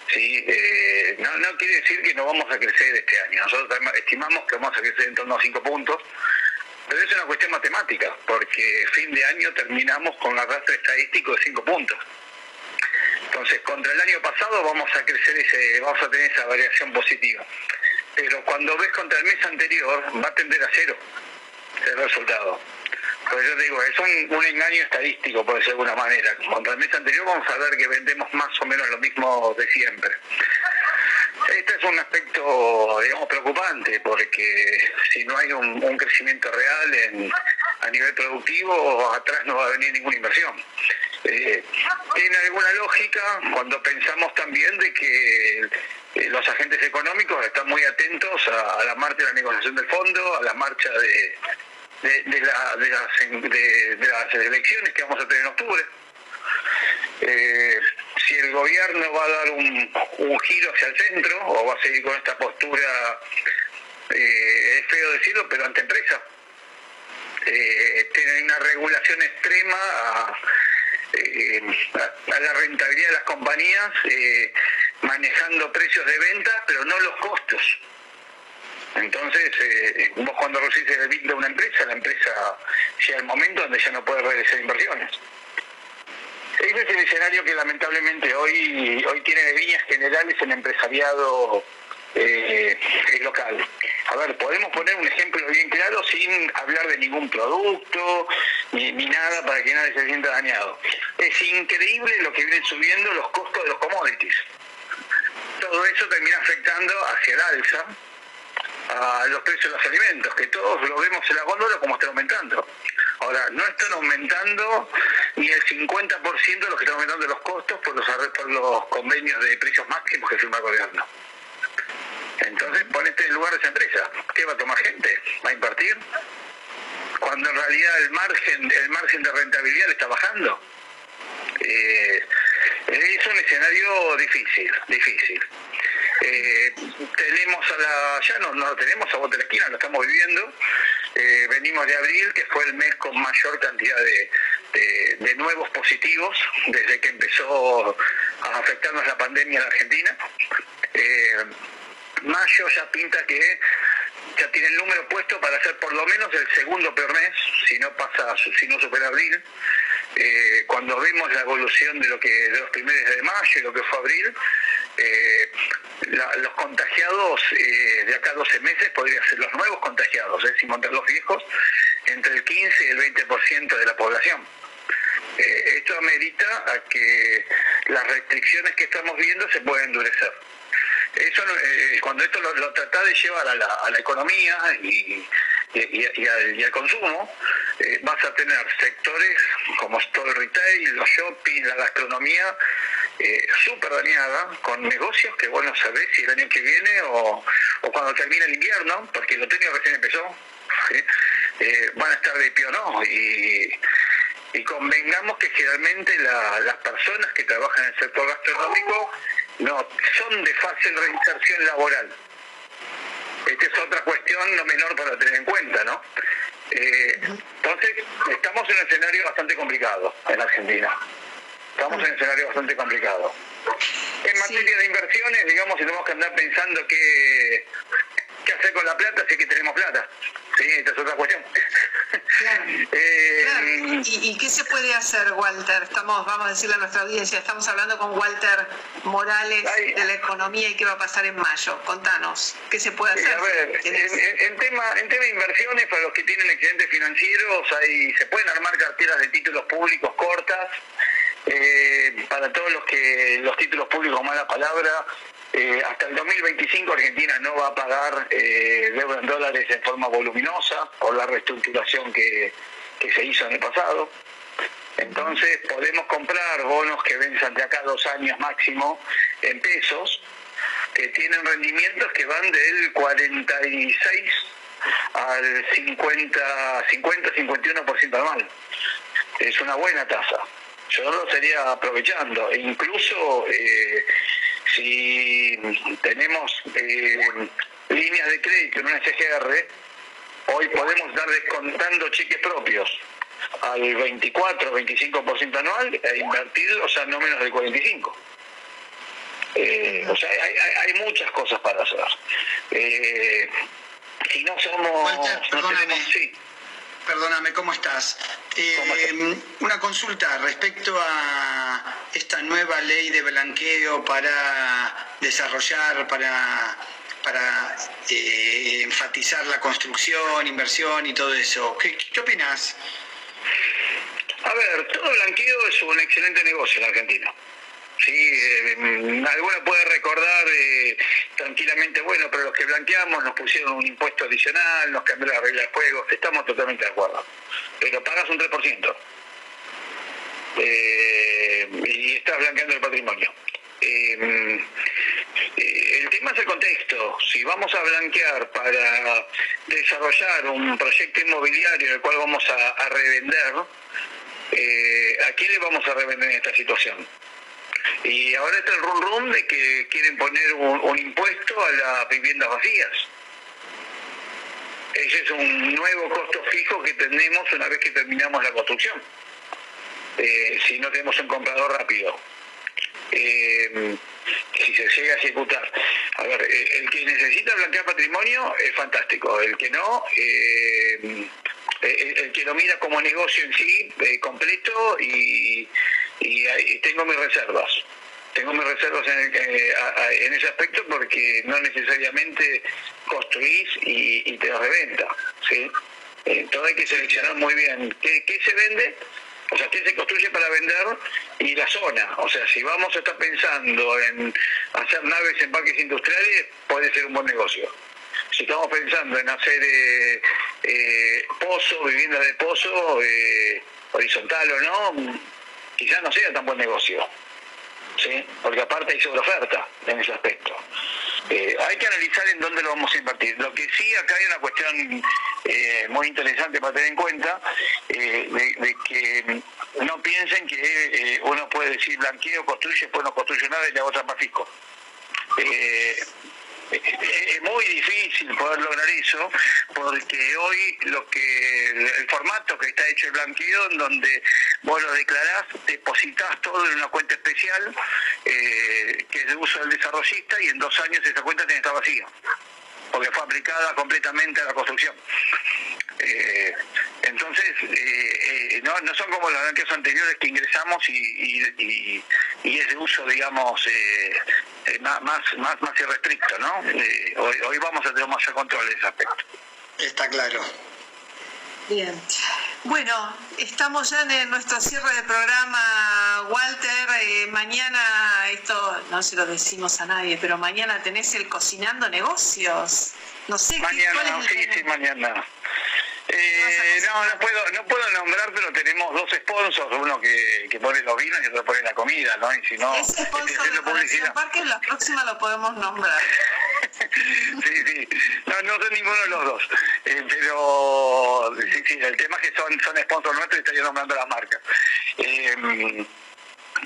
Speaker 8: Sí, eh, no, no quiere decir que no vamos a crecer este año. Nosotros estimamos que vamos a crecer en torno a 5 puntos pero es una cuestión matemática, porque fin de año terminamos con un arrastre estadístico de 5 puntos. Entonces, contra el año pasado vamos a crecer ese, vamos a tener esa variación positiva. Pero cuando ves contra el mes anterior, va a tender a cero el resultado. Pues yo te digo, es un, un, engaño estadístico, por decirlo de alguna manera. Contra el mes anterior vamos a ver que vendemos más o menos lo mismo de siempre. Este es un aspecto, digamos, preocupante porque si no hay un, crecimiento real a nivel productivo, atrás no va a venir ninguna inversión. Eh, tiene alguna lógica cuando pensamos también de que eh, los agentes económicos están muy atentos a, la marcha de la negociación del fondo, a la marcha de, las, de las elecciones que vamos a tener en octubre. Eh, si el gobierno va a dar un, giro hacia el centro o va a seguir con esta postura, eh, es feo decirlo, pero ante empresa. Eh, tienen una regulación extrema a, eh, la rentabilidad de las compañías, manejando precios de venta, pero no los costos. Entonces, vos cuando recibes el bill de una empresa, la empresa llega el momento donde ya no puede realizar inversiones. Ese es el escenario que lamentablemente hoy, hoy tiene de líneas generales el empresariado eh, local. A ver, podemos poner un ejemplo bien claro sin hablar de ningún producto ni, nada para que nadie se sienta dañado. Es increíble lo que vienen subiendo los costos de los commodities. Todo eso termina afectando hacia el alza a los precios de los alimentos, que todos lo vemos en la góndola como no están aumentando ni el 50% de lo que están aumentando los costos por los, por los convenios de precios máximos que firma el gobierno. Entonces, ponete en lugar de esa empresa. ¿Qué va a tomar gente? ¿Va a invertir? Cuando en realidad el margen, el margen de rentabilidad está bajando. Eh, es un escenario difícil, difícil. Eh, tenemos a la, ya no, no lo tenemos a bote de la esquina, lo estamos viviendo. Eh, venimos de abril, que fue el mes con mayor cantidad de, nuevos positivos desde que empezó a afectarnos la pandemia en Argentina. Eh, mayo ya pinta que ya tiene el número puesto para ser por lo menos el segundo peor mes, si no pasa, si no supera abril. Eh, cuando vemos la evolución de lo que de los primeros de mayo y lo que fue abril, los contagiados eh, de acá a 12 meses podrían ser los nuevos contagiados, sin contar los viejos, entre el 15 y el 20% de la población. esto amerita a que las restricciones que estamos viendo se puedan endurecer. Eso, cuando esto lo, trata de llevar a la, a la economía y, y, al, consumo, eh, vas a tener sectores como todo el retail, los shopping, la gastronomía, eh, súper dañada, con negocios que vos no sabés si el año que viene o, cuando termine el invierno, porque el otoño recién empezó, eh, van a estar de pie o no. Y, convengamos que generalmente las personas que trabajan en el sector gastronómico no son de fácil reinserción laboral esta es otra cuestión no menor para tener en cuenta, ¿no? Eh, entonces, estamos en un escenario bastante complicado en Argentina. Estamos en un escenario bastante complicado. En materia de inversiones, digamos, tenemos que andar pensando qué, qué hacer con la plata si es que tenemos plata. Sí, esta es otra cuestión. [LAUGHS]
Speaker 7: Eh, ¿Y, qué se puede hacer, Walter? Estamos, vamos a decirle a nuestra audiencia, estamos hablando con Walter Morales de la economía y qué va a pasar en mayo. Contanos, ¿qué se puede hacer?
Speaker 8: a ver, en, tema, en tema de inversiones, para los que tienen excedentes financieros, ahí se pueden armar carteras de títulos públicos cortas. Eh, para todos los que los títulos públicos, mala palabra, eh, hasta el 2025 Argentina no va a pagar eh, deuda en dólares en forma voluminosa por la reestructuración que, se hizo en el pasado. Entonces podemos comprar bonos que venzan de acá dos años máximo en pesos, que tienen rendimientos que van del 46 al 50, 50 51% anual. Es una buena tasa. Yo lo sería aprovechando. E incluso eh, si tenemos eh, líneas de crédito en una SGR, hoy podemos dar descontando cheques propios al 24 25% anual e invertirlos a no menos del 45%. Eh, o sea, hay, muchas cosas para hacer. Eh, si no somos...
Speaker 9: Perdóname, ¿cómo estás? Eh, una consulta respecto a esta nueva ley de blanqueo para desarrollar, para, para eh, enfatizar la construcción, inversión y todo eso. ¿Qué, qué opinas?
Speaker 8: A ver, todo blanqueo es un excelente negocio en Argentina. Sí, eh, alguno puede recordar eh, tranquilamente, bueno, pero los que blanqueamos nos pusieron un impuesto adicional, nos cambiaron la regla de juego, estamos totalmente de acuerdo. Pero pagas un 3%. Eh, y estás blanqueando el patrimonio. Eh, el tema es el contexto. Si vamos a blanquear para desarrollar un proyecto inmobiliario en el cual vamos a, a revender, ¿a quién le vamos a revender en esta situación? Y ahora está el rum rum de que quieren poner un, impuesto a las viviendas vacías. Ese es un nuevo costo fijo que tenemos una vez que terminamos la construcción. Eh, si no tenemos un comprador rápido. Eh, si se llega a ejecutar. A ver, eh, el que necesita blanquear patrimonio es fantástico. El que no, el, que lo mira como negocio en sí, completo y y, tengo mis reservas. Tengo mis reservas en, eh, en, ese aspecto porque no necesariamente construís y, te das reventa. ¿sí? Entonces hay que seleccionar muy bien qué, se vende O sea, usted se construye para vender y la zona. O sea, si vamos a estar pensando en hacer naves en parques industriales, puede ser un buen negocio. Si estamos pensando en hacer eh, eh, pozo, vivienda de pozo, eh, horizontal o no, quizás no sea tan buen negocio. ¿sí? Porque aparte hay sobreoferta en ese aspecto. Eh, hay que analizar en dónde lo vamos a invertir. Lo que sí acá hay una cuestión eh, muy interesante para tener en cuenta, de, que no piensen que uno puede decir blanqueo, construye, después no construye nada y le hago trampa fisco es muy difícil poder lograr eso porque hoy lo que el formato que está hecho el blanqueo en donde vos lo declarás depositas todo en una cuenta especial eh, que es de uso del desarrollista y en dos años esa cuenta tiene que estar vacía porque fue aplicada completamente a la construcción. Eh, entonces, eh, no, no, son como los blanqueos anteriores que ingresamos y, y, es de uso, digamos, más, más, más, más irrestricto, ¿no? hoy, hoy vamos a tener más control de ese aspecto.
Speaker 9: Está claro.
Speaker 7: Bien. Bueno, estamos ya en nuestro cierre de programa, Walter. Eh, mañana, esto no se lo decimos a nadie, pero mañana tenés el Cocinando Negocios. No sé
Speaker 8: mañana, ¿cuál es sí, sí, mañana. Eh, no, no puedo, no puedo nombrar, pero tenemos dos sponsors, uno que, que pone los vinos y otro pone la comida, ¿no? Y si no,
Speaker 7: Ese sponsor [LAUGHS] de Conexión Parque, la próxima lo podemos nombrar. [LAUGHS]
Speaker 8: sí, sí, no, no son ninguno de los dos, eh, pero sí, sí, el tema es que son, son sponsors nuestros y estoy nombrando las marcas. Eh,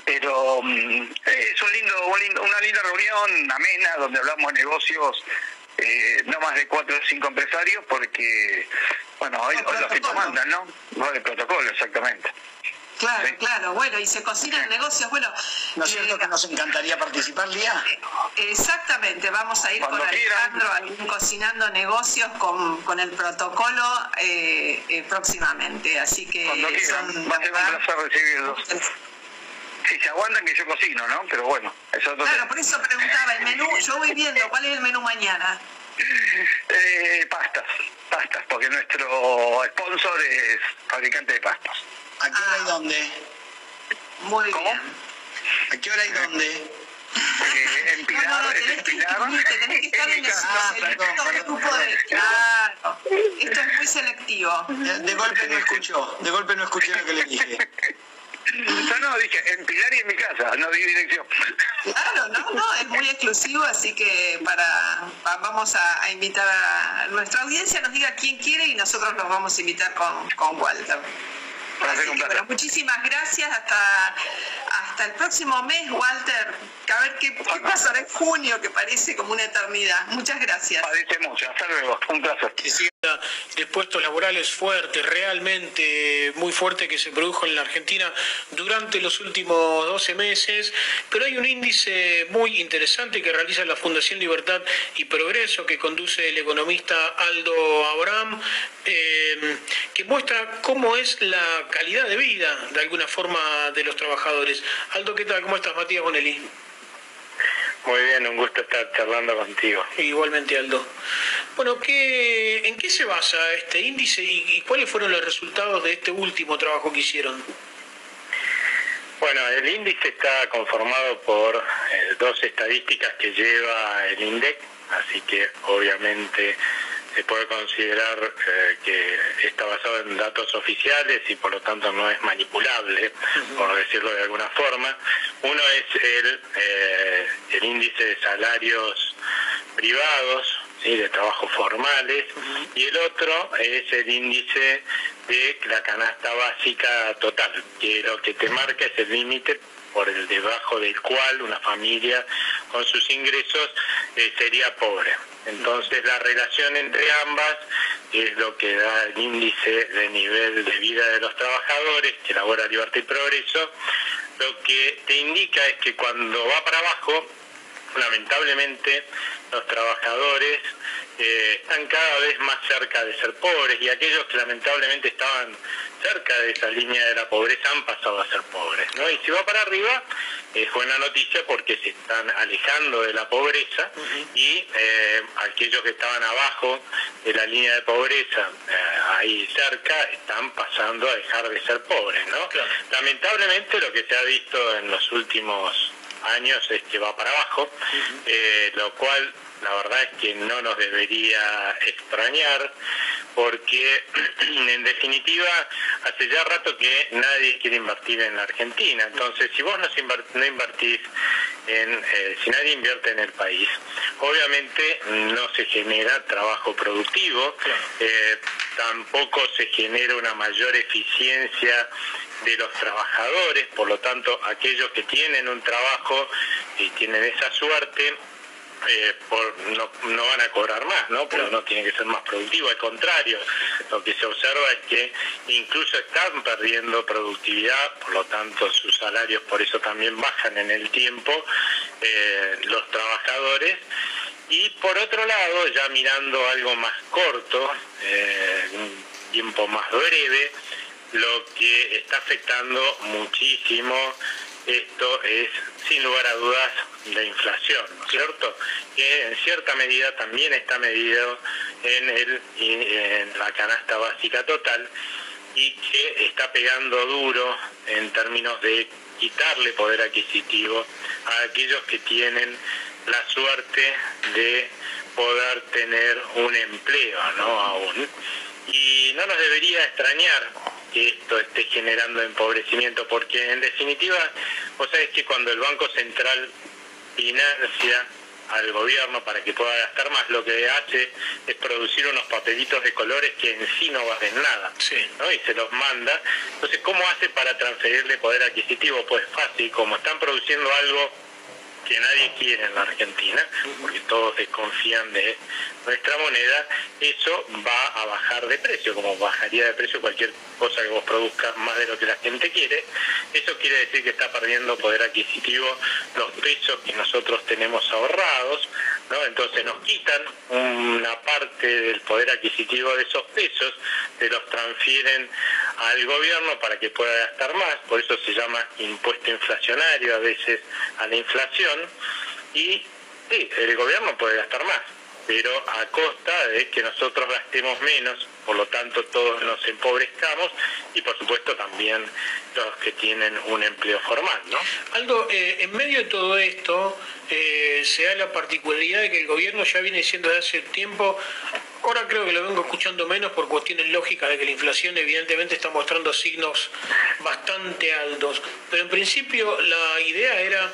Speaker 8: pero mm, es un lindo, un lindo, una linda reunión amena donde hablamos de negocios eh, no más de cuatro o cinco empresarios porque, bueno, hoy, los que mandan, ¿no? No el protocolo, exactamente.
Speaker 7: Claro, claro, bueno, y se cocinan negocios, bueno...
Speaker 9: ¿No es cierto que nos encantaría participar, Lía?
Speaker 7: Exactamente, vamos a ir con Alejandro cocinando negocios con, con el protocolo eh, eh, próximamente, así que...
Speaker 8: Cuando quieran, va a ser un placer recibirlos. Si se aguantan que yo cocino, ¿no? Pero bueno, eso
Speaker 7: Claro, por eso preguntaba, el menú, yo voy viendo, ¿cuál es el menú mañana?
Speaker 8: Eh, pastas, pastas, porque nuestro sponsor es fabricante de pastas.
Speaker 9: ¿A qué hora y ah. dónde?
Speaker 7: Muy
Speaker 8: ¿Cómo?
Speaker 7: bien.
Speaker 9: ¿A qué hora y dónde?
Speaker 8: Eh, en Pilar, no, no,
Speaker 7: tenés
Speaker 8: que,
Speaker 7: tenés que [LAUGHS] estar en, el, ah, grupo de... Claro, esto es muy selectivo.
Speaker 9: De, golpe no escuchó, de golpe no escuché lo que le dije. [LAUGHS]
Speaker 8: No, no, dije, en Pilar y en mi casa, no di dirección.
Speaker 7: Claro, no, no, es muy exclusivo, así que para vamos a, invitar a nuestra audiencia, nos diga quién quiere y nosotros los vamos a invitar con, con Walter bueno, muchísimas gracias. Hasta, hasta el próximo mes, Walter. A ver qué, qué pasará en junio, que parece como una eternidad. Muchas gracias.
Speaker 8: Parece mucho. Hasta luego. Un placer.
Speaker 10: De puestos laborales fuertes, realmente muy fuerte que se produjo en la Argentina durante los últimos 12 meses, pero hay un índice muy interesante que realiza la Fundación Libertad y Progreso que conduce el economista Aldo Abraham, eh, que muestra cómo es la calidad de vida, de alguna forma, de los trabajadores. Aldo, ¿qué tal? ¿Cómo estás, Matías Bonelli?
Speaker 11: Muy bien, un gusto estar charlando contigo.
Speaker 10: Igualmente, Aldo. Bueno, ¿qué, ¿en qué se basa este índice y, cuáles fueron los resultados de este último trabajo que hicieron?
Speaker 11: Bueno, el índice está conformado por eh, dos estadísticas que lleva el INDEC, así que obviamente se puede considerar eh, que está basado en datos oficiales y por lo tanto no es manipulable, por decirlo de alguna forma. Uno es el, eh, el índice de salarios privados, ¿sí? de trabajos formales, y el otro es el índice de la canasta básica total, que lo que te marca es el límite por el debajo del cual una familia con sus ingresos eh, sería pobre. Entonces la relación entre ambas es lo que da el índice de nivel de vida de los trabajadores que elabora Libertad y Progreso. Lo que te indica es que cuando va para abajo, lamentablemente los trabajadores eh, están cada vez más cerca de ser pobres y aquellos que lamentablemente estaban cerca de esa línea de la pobreza han pasado a ser pobres. ¿no? Y si va para arriba es buena noticia porque se están alejando de la pobreza y eh, aquellos que estaban abajo de la línea de pobreza, eh, ahí cerca, están pasando a dejar de ser pobres. ¿no? Lamentablemente lo que se ha visto en los últimos años es que va para abajo, eh, lo cual la verdad es que no nos debería extrañar porque [CLEARS THROAT] en definitiva hace ya rato que nadie quiere invertir en la Argentina. Entonces, si vos no, invertís en, eh, si nadie invierte en el país, obviamente no se genera trabajo productivo, eh, tampoco se genera una mayor eficiencia de los trabajadores, por lo tanto aquellos que tienen un trabajo y tienen esa suerte, eh, no, van a cobrar más, ¿no? Pero no tiene que ser más productivo, al contrario, lo que se observa es que incluso están perdiendo productividad, por lo tanto sus salarios por eso también bajan en el tiempo eh, los trabajadores. Y por otro lado, ya mirando algo más corto, eh, un tiempo más breve, lo que está afectando muchísimo esto es, sin lugar a dudas, la inflación, ¿no es cierto? Que en cierta medida también está medido en, el, en la canasta básica total y que está pegando duro en términos de quitarle poder adquisitivo a aquellos que tienen la suerte de poder tener un empleo, ¿no? Aún. Y no nos debería extrañar que esto esté generando empobrecimiento, porque en definitiva, vos sabés que cuando el Banco Central financia al gobierno para que pueda gastar más, lo que hace es producir unos papelitos de colores que en sí no valen nada, ¿no? y se los manda. Entonces, ¿cómo hace para transferirle poder adquisitivo? Pues fácil, como están produciendo algo que nadie quiere en la Argentina, porque todos desconfían de nuestra moneda, eso va a bajar de precio, como bajaría de precio cualquier cosa que vos produzcas más de lo que la gente quiere. Eso quiere decir que está perdiendo poder adquisitivo los pesos que nosotros tenemos ahorrados, ¿no? Entonces nos quitan una parte del poder adquisitivo de esos pesos, se los transfieren al gobierno para que pueda gastar más, por eso se llama impuesto inflacionario a veces a la inflación, y sí, el gobierno puede gastar más, pero a costa de que nosotros gastemos menos, por lo tanto todos nos empobrezcamos y por supuesto también los que tienen un empleo formal. ¿no?
Speaker 10: Aldo, eh, en medio de todo esto eh, se da la particularidad de que el gobierno ya viene diciendo desde hace tiempo Ahora creo que lo vengo escuchando menos por cuestiones lógicas de que la inflación evidentemente está mostrando signos bastante altos. Pero en principio la idea era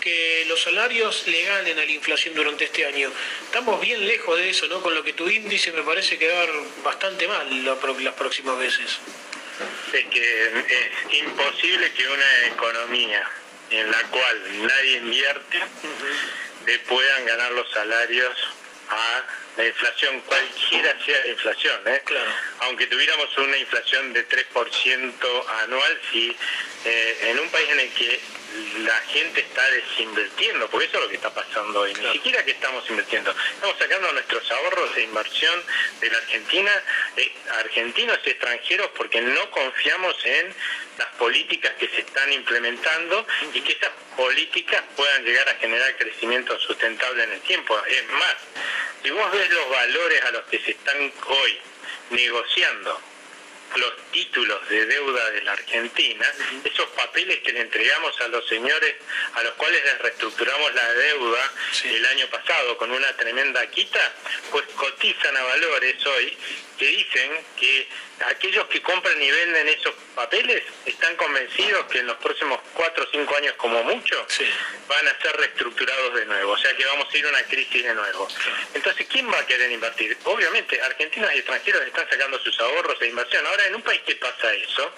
Speaker 10: que los salarios le ganen a la inflación durante este año. Estamos bien lejos de eso, ¿no? Con lo que tu índice me parece quedar bastante mal las próximas veces.
Speaker 11: Es que es imposible que una economía en la cual nadie invierte le puedan ganar los salarios a la inflación, cualquiera sea la inflación, ¿eh? aunque tuviéramos una inflación de 3% anual, si eh, en un país en el que la gente está desinvirtiendo, porque eso es lo que está pasando hoy, ni siquiera que estamos invirtiendo, estamos sacando nuestros ahorros de inversión de la Argentina, eh, argentinos y extranjeros, porque no confiamos en las políticas que se están implementando y que esas políticas puedan llegar a generar crecimiento sustentable en el tiempo. Es más, si vos ves los valores a los que se están hoy negociando los títulos de deuda de la Argentina, esos papeles que le entregamos a los señores a los cuales les reestructuramos la deuda el año pasado con una tremenda quita, pues cotizan a valores hoy que dicen que aquellos que compran y venden esos papeles están convencidos que en los próximos cuatro o cinco años como mucho van a ser reestructurados de nuevo, o sea que vamos a ir a una crisis de nuevo. Entonces, ¿quién va a querer invertir? Obviamente, argentinos y extranjeros están sacando sus ahorros de inversión. Ahora, en un país que pasa eso,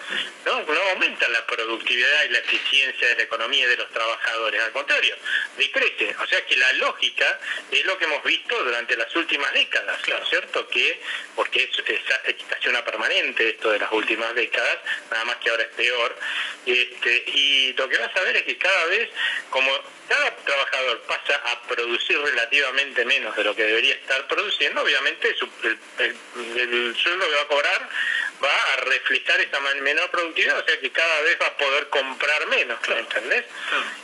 Speaker 11: no, no aumenta la productividad y la eficiencia de la economía y de los trabajadores, al contrario, decrece. O sea que la lógica es lo que hemos visto durante las últimas décadas, ¿cierto? Que, porque es, casi una permanente esto de las últimas décadas, nada más que ahora es peor. Este, y lo que vas a ver es que cada vez, como cada trabajador pasa a producir relativamente menos de lo que debería estar produciendo, obviamente el, sueldo que va a cobrar va a reflejar esa menor productividad, o sea que cada vez va a poder comprar menos, ¿entendés?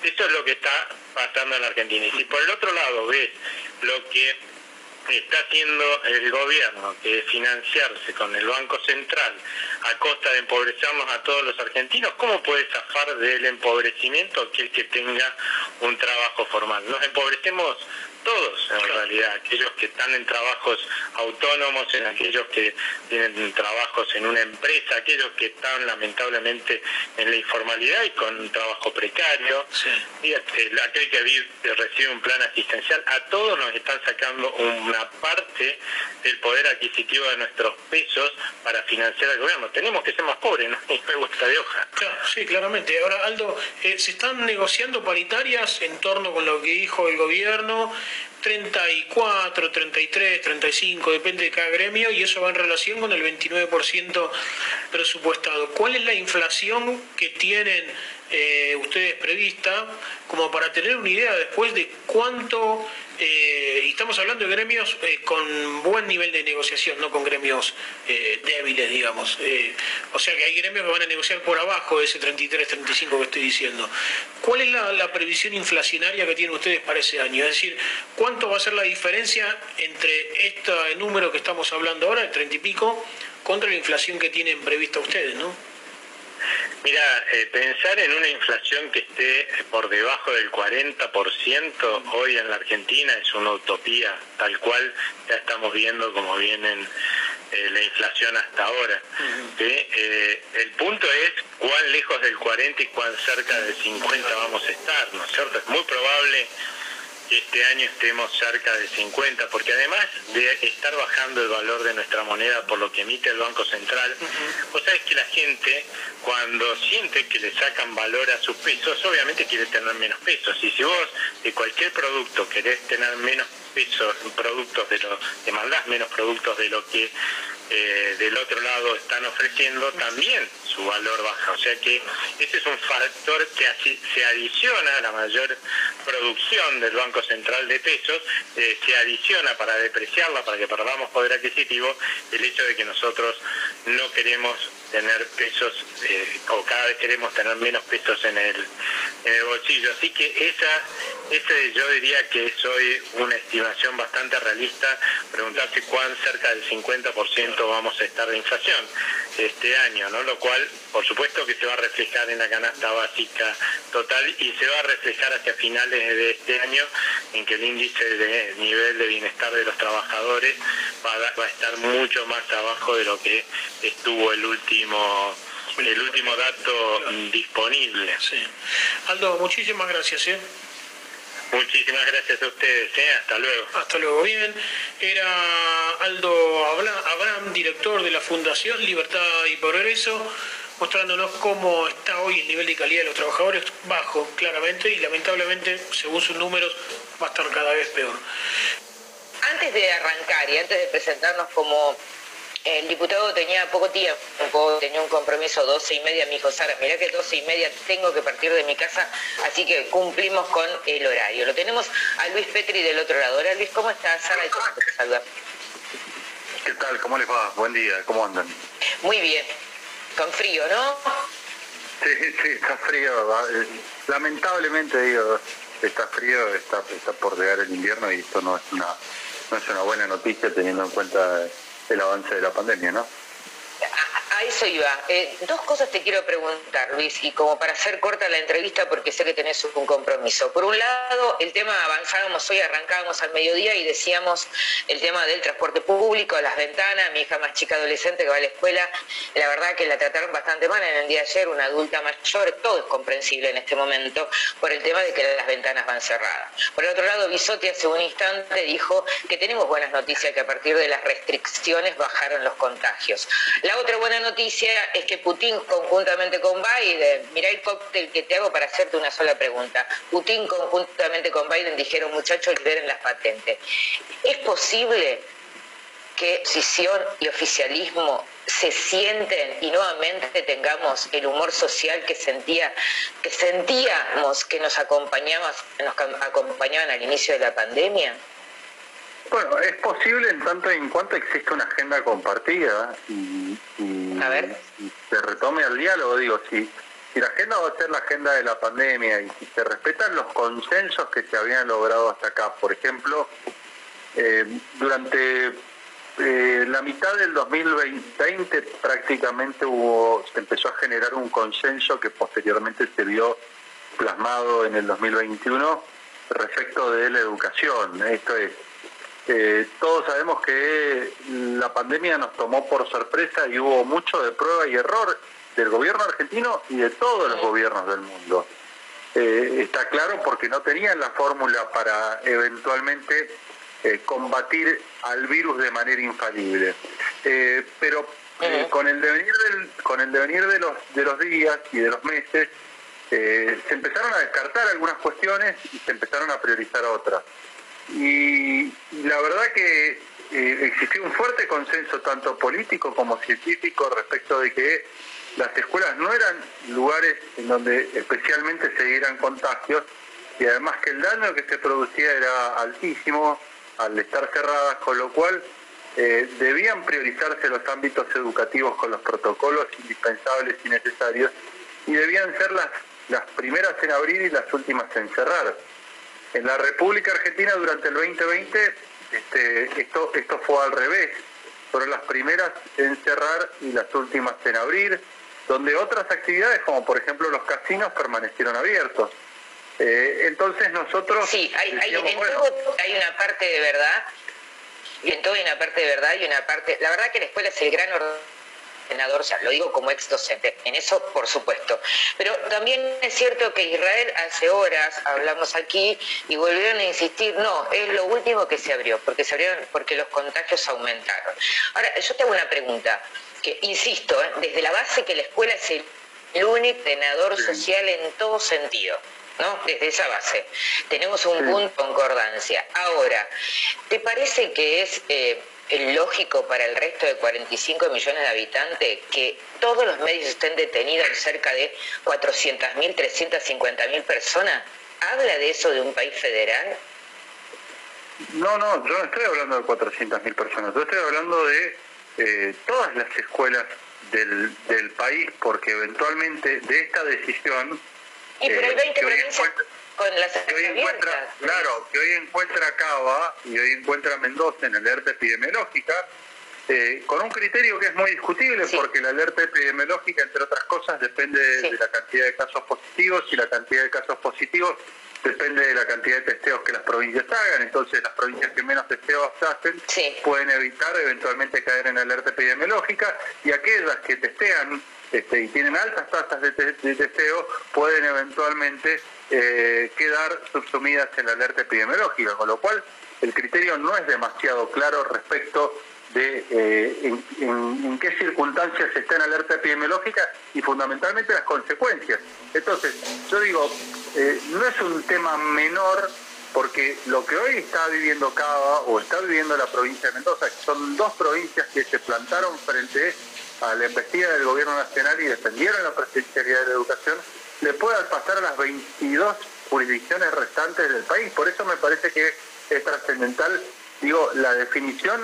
Speaker 11: Eso es lo que está pasando en la Argentina. Y si por el otro lado ves lo que está haciendo el gobierno, que financiarse con el Banco Central a costa de empobrecernos a todos los argentinos, ¿cómo puede zafar del empobrecimiento aquel que tenga un trabajo formal? Nos empobrecemos todos en realidad, aquellos que están en trabajos autónomos, en aquellos que tienen trabajos en una empresa, aquellos que están lamentablemente en la informalidad y con un trabajo precario, y aquel que vive, recibe un plan asistencial, a todos nos están sacando una parte del poder adquisitivo de nuestros pesos para financiar al gobierno. Tenemos que ser más pobres, ¿no? [LAUGHS] gusta de hoja.
Speaker 10: sí, claramente. Ahora, Aldo, eh, ¿se están negociando paritarias en torno con lo que dijo el gobierno? 34, 33, 35, depende de cada gremio y eso va en relación con el 29% presupuestado. ¿Cuál es la inflación que tienen eh, ustedes prevista como para tener una idea después de cuánto eh, y estamos hablando de gremios eh, con buen nivel de negociación, no con gremios eh, débiles, digamos. o sea que hay gremios que van a negociar por abajo de ese 33, 35 que estoy diciendo. ¿Cuál es la, previsión inflacionaria que tienen ustedes para ese año? Es decir, ¿cuánto va a ser la diferencia entre este número que estamos hablando ahora, el 30 y pico, contra la inflación que tienen prevista ustedes, ¿no?
Speaker 11: Mira, eh, pensar en una inflación que esté por debajo del 40% hoy en la Argentina es una utopía, tal cual ya estamos viendo como vienen eh, la inflación hasta ahora. Eh, el punto es cuán lejos del 40 y cuán cerca del 50 vamos a estar, ¿no es cierto? Es muy probable este año estemos cerca de 50, porque además de estar bajando el valor de nuestra moneda por lo que emite el Banco Central, vos sabés que la gente cuando siente que le sacan valor a sus pesos, obviamente quiere tener menos pesos. Y si vos de cualquier producto querés tener menos pesos, productos de lo, demandás menos productos de lo que eh, del otro lado están ofreciendo, también su valor baja. O sea que ese es un factor que se adiciona a la mayor producción del Banco Central de pesos, eh, se adiciona para depreciarla, para que perdamos poder adquisitivo, el hecho de que nosotros no queremos tener pesos eh, o cada vez queremos tener menos pesos en el, en el bolsillo. Así que esa, ese yo diría que es hoy una estimación bastante realista, preguntarse cuán cerca del 50% vamos a estar de inflación este año, ¿no? Lo cual, por supuesto que se va a reflejar en la canasta básica total y se va a reflejar hacia finales de este año en que el índice de nivel de bienestar de los trabajadores va a, estar mucho más abajo de lo que estuvo el último el último dato disponible.
Speaker 10: Aldo, muchísimas gracias. ¿eh?
Speaker 11: Muchísimas gracias a ustedes, ¿eh? hasta luego.
Speaker 10: Hasta luego, bien. Era Aldo Abraham, director de la Fundación Libertad y Progreso, mostrándonos cómo está hoy el nivel de calidad de los trabajadores, bajo, claramente, y lamentablemente, según sus números, va a estar cada vez peor.
Speaker 12: Antes de arrancar y antes de presentarnos como el diputado tenía poco tiempo, tenía un compromiso 12 y media, me dijo Sara, mirá que 12 y media tengo que partir de mi casa, así que cumplimos con el horario. Lo tenemos a Luis Petri del otro lado. Hola Luis, ¿cómo estás? Sara, te saluda.
Speaker 13: ¿Qué tal? ¿Cómo les va? Buen día, ¿cómo andan?
Speaker 12: Muy bien, con frío, ¿no?
Speaker 13: Sí, sí, está frío. Eh, lamentablemente digo, está frío, está, está por llegar el invierno y esto no es una, no es una buena noticia teniendo en cuenta el avance de la pandemia, ¿no?
Speaker 12: A, eso iba. Eh, dos cosas te quiero preguntar, Luis, y como para hacer corta la entrevista porque sé que tenés un compromiso. Por un lado, el tema avanzábamos hoy, arrancábamos al mediodía y decíamos el tema del transporte público, las ventanas, mi hija más chica adolescente que va a la escuela, la verdad que la trataron bastante mal en el día de ayer, una adulta mayor, todo es comprensible en este momento por el tema de que las ventanas van cerradas. Por el otro lado, Bisotti hace un instante dijo que tenemos buenas noticias, que a partir de las restricciones bajaron los contagios. Otra buena noticia es que Putin conjuntamente con Biden, mirá el cóctel que te hago para hacerte una sola pregunta. Putin conjuntamente con Biden dijeron muchachos liberen las patentes. ¿Es posible que oposición y oficialismo se sienten y nuevamente tengamos el humor social que sentía que sentíamos que nos nos acompañaban al inicio de la pandemia?
Speaker 13: Bueno, es posible en tanto en cuanto existe una agenda compartida y, se retome el diálogo, digo, si, si la agenda va a ser la agenda de la pandemia y si se respetan los consensos que se habían logrado hasta acá, por ejemplo, eh, durante eh, la mitad del 2020 prácticamente hubo, se empezó a generar un consenso que posteriormente se vio plasmado en el 2021 respecto de la educación. Esto es, eh, todos sabemos que la pandemia nos tomó por sorpresa y hubo mucho de prueba y error del gobierno argentino y de todos los gobiernos del mundo. Eh, está claro porque no tenían la fórmula para eventualmente eh, combatir al virus de manera infalible. Eh, pero con el devenir del, con el devenir de los de los días y de los meses se empezaron a descartar algunas cuestiones y se empezaron a priorizar otras. Y, la verdad que existió un fuerte consenso tanto político como científico respecto de que las escuelas no eran lugares en donde especialmente se dieran contagios y además que el daño que se producía era altísimo, al estar cerradas, con lo cual eh, debían priorizarse los ámbitos educativos con los protocolos indispensables y necesarios y debían ser las, las primeras en abrir y las últimas en cerrar. En la República Argentina durante el 2020 este, esto, esto fue al revés, fueron las primeras en cerrar y las últimas en abrir, donde otras actividades como por ejemplo los casinos permanecieron abiertos. Eh, entonces nosotros...
Speaker 12: Sí, hay, hay, en todo hay una parte de verdad, y en todo hay una parte de verdad y una parte... La verdad que la escuela es el gran ordenador, o sea, lo digo como ex docente, en eso por supuesto. Pero también es cierto que Israel hace horas hablamos aquí y volvieron a insistir, no, es lo último que se abrió, porque se abrieron, porque los contagios aumentaron. Ahora, yo te hago una pregunta, que insisto, ¿eh? desde la base que la escuela es el único social en todo sentido. ¿no? Desde esa base. Tenemos un punto de concordancia. Ahora, ¿te parece que es eh, lógico para el resto de 45 millones de habitantes que todos los medios estén detenidos cerca de 400.000, 350.000 personas? ¿Habla de eso de un país federal?
Speaker 13: No, no, yo no estoy hablando de 400.000 personas, yo estoy hablando de eh, todas las escuelas del, del país, porque eventualmente de esta decisión
Speaker 12: y por el 20 con las
Speaker 13: que hoy encuentra, Claro, que hoy encuentra Cava y hoy encuentra Mendoza en alerta epidemiológica, eh, con un criterio que es muy discutible porque la alerta epidemiológica, entre otras cosas, depende de la cantidad de casos positivos y la cantidad de casos positivos depende de la cantidad de testeos que las provincias hagan. Entonces, las provincias que menos testeos hacen pueden evitar eventualmente caer en alerta epidemiológica y aquellas que testean este, y tienen altas tasas de, testeo, pueden eventualmente eh, quedar subsumidas en la alerta epidemiológica, con lo cual el criterio no es demasiado claro respecto de eh, en, qué circunstancias está en alerta epidemiológica y fundamentalmente las consecuencias. Entonces, yo digo, eh, no es un tema menor porque lo que hoy está viviendo Cava o está viviendo la provincia de Mendoza, son dos provincias que se plantaron frente a la embestida del gobierno nacional y defendieron la presidencialidad de la educación, le pueda pasar a las 22 jurisdicciones restantes del país. Por eso me parece que es trascendental, digo, la definición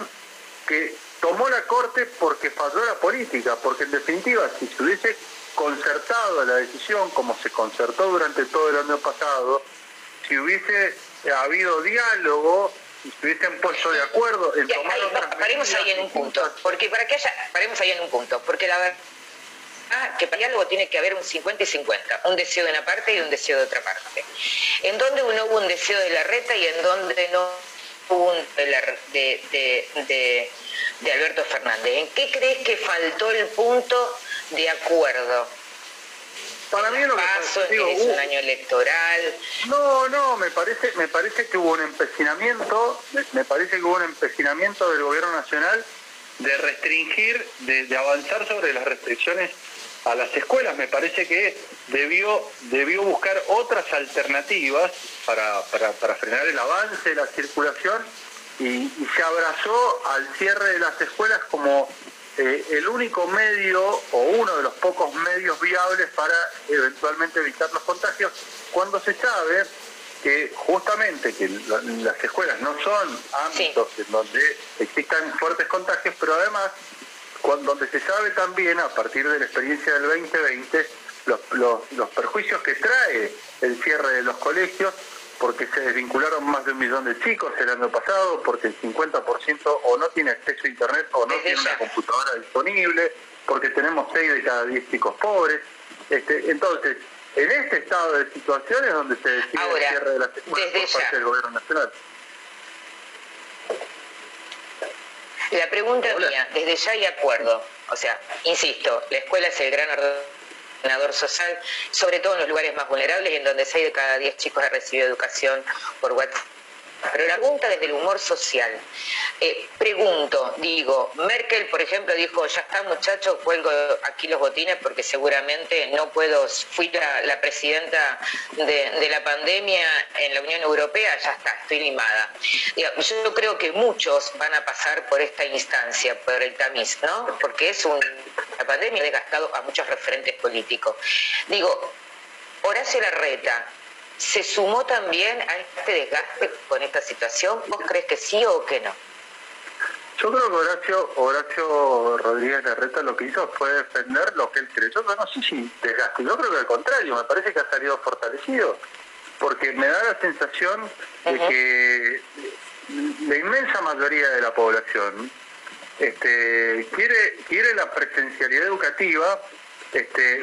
Speaker 13: que tomó la Corte porque falló la política, porque en definitiva, si se hubiese concertado la decisión como se concertó durante todo el año pasado, si hubiese habido diálogo, si hubiesen puesto de acuerdo en tomar
Speaker 12: Paremos ahí en un punto, porque para que haya, paremos ahí en un punto, porque la verdad que para diálogo tiene que haber un 50 y 50, un deseo de una parte y un deseo de otra parte. En donde uno hubo un deseo de la reta y en donde no hubo un de, de, de Alberto Fernández. ¿En qué crees que faltó el punto de acuerdo?
Speaker 13: Para mí lo que
Speaker 12: paso, es un uh, año electoral.
Speaker 13: No, no, me parece, me parece que hubo un empecinamiento, me parece que hubo un empecinamiento del gobierno nacional de restringir, de, avanzar sobre las restricciones a las escuelas. Me parece que debió, debió buscar otras alternativas para, para, para frenar el avance de la circulación y, se abrazó al cierre de las escuelas como eh, el único medio o uno de los pocos medios viables para eventualmente evitar los contagios, cuando se sabe que justamente que las escuelas no son ámbitos en donde existan fuertes contagios, pero además cuando, donde se sabe también a partir de la experiencia del 2020 los, los, los perjuicios que trae el cierre de los colegios porque se desvincularon más de un millón de chicos el año pasado, porque el 50% o no tiene acceso a Internet o no tiene una computadora disponible, porque tenemos 6 de cada 10 chicos pobres. Este, entonces, en este estado de situaciones donde se decide el cierre de las escuelas por parte del gobierno nacional.
Speaker 12: La pregunta mía, desde ya hay acuerdo. O sea, insisto, la escuela es el gran social, sobre todo en los lugares más vulnerables, en donde 6 de cada 10 chicos ha recibido educación por WhatsApp pero la pregunta desde el humor social. Eh, pregunto, digo, Merkel, por ejemplo, dijo, ya está muchachos, cuelgo aquí los botines porque seguramente no puedo, fui la, presidenta de, la pandemia en la Unión Europea, ya está, estoy limada. yo creo que muchos van a pasar por esta instancia, por el tamiz, ¿no? Porque es un, la pandemia ha desgastado a muchos referentes políticos. Digo, Horacio Larreta, ¿Se sumó también a este desgaste con esta situación? ¿Vos crees que sí o que no?
Speaker 13: Yo creo que Horacio, Horacio Rodríguez Larreta lo que hizo fue defender lo que él creyó, pero no sé si desgaste, yo creo que al contrario, me parece que ha salido fortalecido, porque me da la sensación de que la inmensa mayoría de la población este, quiere, quiere la presencialidad educativa este,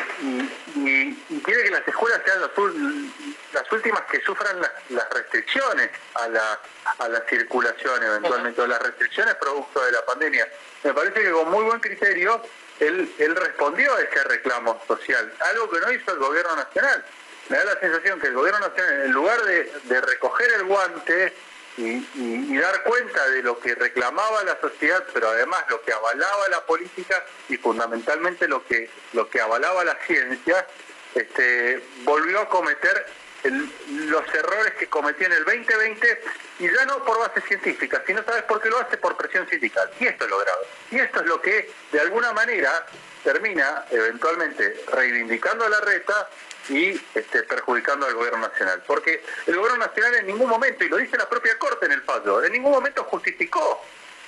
Speaker 13: y, quiere que las escuelas sean las, últimas que sufran las, restricciones a la, a la circulación eventualmente, o las restricciones producto de la pandemia. Me parece que con muy buen criterio él, él respondió a ese reclamo social, algo que no hizo el gobierno nacional. Me da la sensación que el gobierno nacional, en lugar de, de recoger el guante, y, dar cuenta de lo que reclamaba la sociedad, pero además lo que avalaba la política y fundamentalmente lo que, lo que avalaba la ciencia, este, volvió a cometer los errores que cometió en el 2020 y ya no por base científica, sino sabes por qué lo hace por presión sindical. Y esto es lo grave. Y esto es lo que de alguna manera termina eventualmente reivindicando a la reta y este, perjudicando al gobierno nacional. Porque el gobierno nacional en ningún momento, y lo dice la propia Corte en el fallo, en ningún momento justificó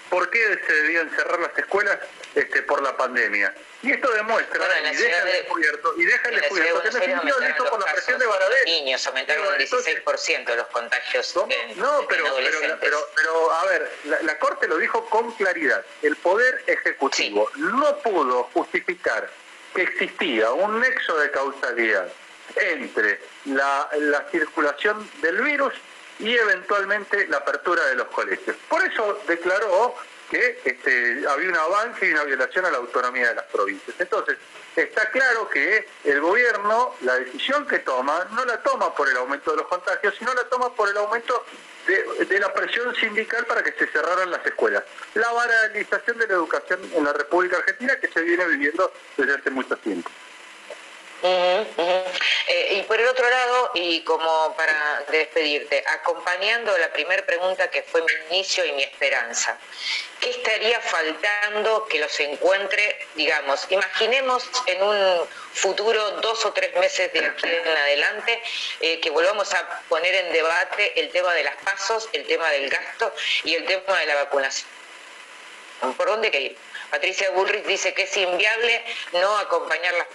Speaker 13: por qué se debían cerrar las escuelas este, por la pandemia. Y esto demuestra, y, deja el descubierto, y deja el descubierto, que en hizo por la presión de Baradel.
Speaker 12: Niños aumentaron un 16% los contagios
Speaker 13: No, no pero, pero, pero, a ver, la, Corte lo dijo con claridad. El Poder Ejecutivo no pudo justificar que existía un nexo de causalidad entre la, circulación del virus y eventualmente la apertura de los colegios. Por eso declaró que este, había un avance y una violación a la autonomía de las provincias. Entonces, está claro que el gobierno, la decisión que toma, no la toma por el aumento de los contagios, sino la toma por el aumento de, la presión sindical para que se cerraran las escuelas. La baralización de la educación en la República Argentina que se viene viviendo desde hace mucho tiempo.
Speaker 12: Eh, y por el otro lado, y como para despedirte, acompañando la primera pregunta que fue mi inicio y mi esperanza, ¿qué estaría faltando que los encuentre, digamos, imaginemos en un futuro, dos o tres meses de aquí en adelante, eh, que volvamos a poner en debate el tema de las pasos, el tema del gasto y el tema de la vacunación? ¿Por dónde que ir? Patricia Bullrich dice que es inviable no acompañar las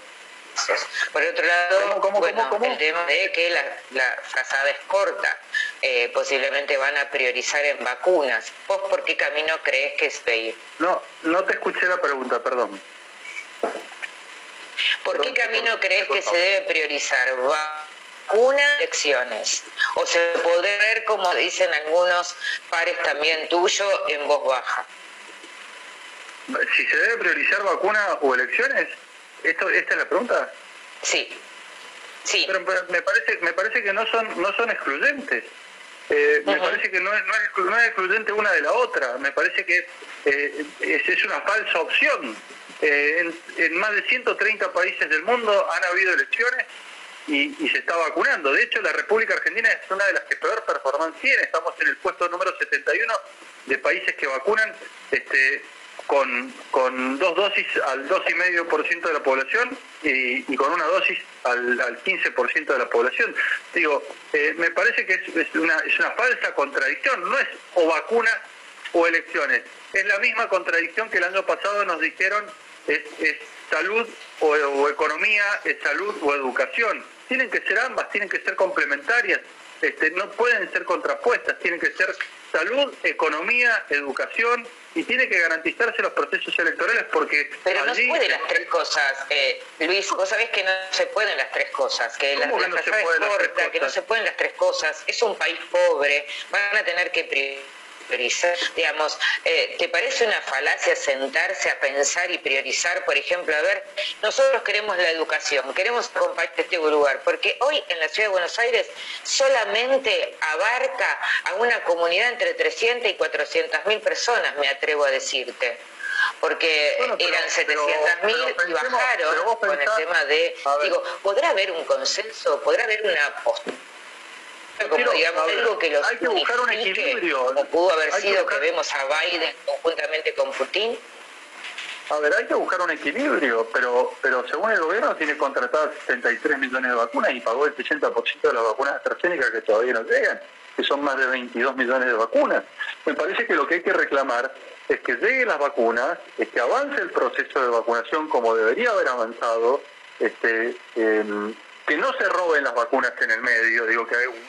Speaker 12: por otro lado, bueno, el tema de que la, la frazada es corta, eh, posiblemente van a priorizar en vacunas. ¿Vos por qué camino crees que es de
Speaker 13: No, no te escuché la pregunta, perdón.
Speaker 12: ¿Por qué camino crees que se debe priorizar? vacunas, elecciones. O se puede ver, como dicen algunos pares también tuyos, en voz baja.
Speaker 13: Si se debe priorizar vacuna o elecciones, ¿Esto, ¿Esta es la pregunta?
Speaker 12: Sí. Sí.
Speaker 13: Pero, me parece me parece que no son no son excluyentes. Eh, me parece que no es, no, es, excluyente una de la otra. Me parece que eh, es, es, una falsa opción. Eh, en, en, más de 130 países del mundo han habido elecciones y, se está vacunando. De hecho, la República Argentina es una de las que peor performance tiene. Estamos en el puesto número 71 de países que vacunan este, con, con dos dosis al 2,5% de la población y, con una dosis al, al 15% de la población. Digo, eh, me parece que es, una, es una falsa contradicción. No es o vacunas o elecciones. Es la misma contradicción que el año pasado nos dijeron es, salud o, economía, es salud o educación. Tienen que ser ambas, tienen que ser complementarias, este, no pueden ser contrapuestas, tienen que ser salud, economía, educación y tiene que garantizarse los procesos electorales porque
Speaker 12: pero no se pueden las tres cosas eh, Luis vos sabés que no se pueden las tres cosas que la, la no es corta que no se pueden las tres cosas es un país pobre van a tener que digamos, eh, ¿te parece una falacia sentarse a pensar y priorizar, por ejemplo, a ver, nosotros queremos la educación, queremos acompañar este lugar, porque hoy en la ciudad de Buenos Aires solamente abarca a una comunidad entre 300 y 400 mil personas, me atrevo a decirte porque eran 700 mil y bajaron con el tema de, digo, ¿podrá haber un consenso? ¿Podrá haber una postura? Como digamos algo que los
Speaker 13: hay que buscar un equilibrio.
Speaker 12: Como pudo haber sido que, vemos a Biden conjuntamente con Putin.
Speaker 13: A ver, hay que buscar un equilibrio, pero pero según el gobierno tiene contratadas 73 millones de vacunas y pagó el 60% de las vacunas AstraZeneca que todavía no llegan, que son más de 22 millones de vacunas. Me parece que lo que hay que reclamar es que lleguen las vacunas, es que avance el proceso de vacunación como debería haber avanzado, este, que no se roben las vacunas en el medio, digo que hay un,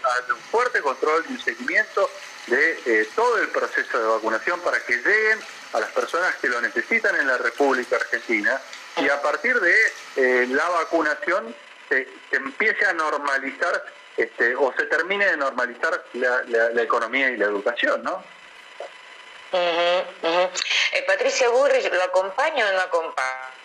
Speaker 13: fuerte control y un seguimiento de eh, todo el proceso de vacunación para que lleguen a las personas que lo necesitan en la República Argentina y a partir de eh, la vacunación se, empiece a normalizar este, o se termine de normalizar la, economía y la educación, ¿no?
Speaker 12: Eh, Patricia Burrich, ¿lo acompaña o no acompaña?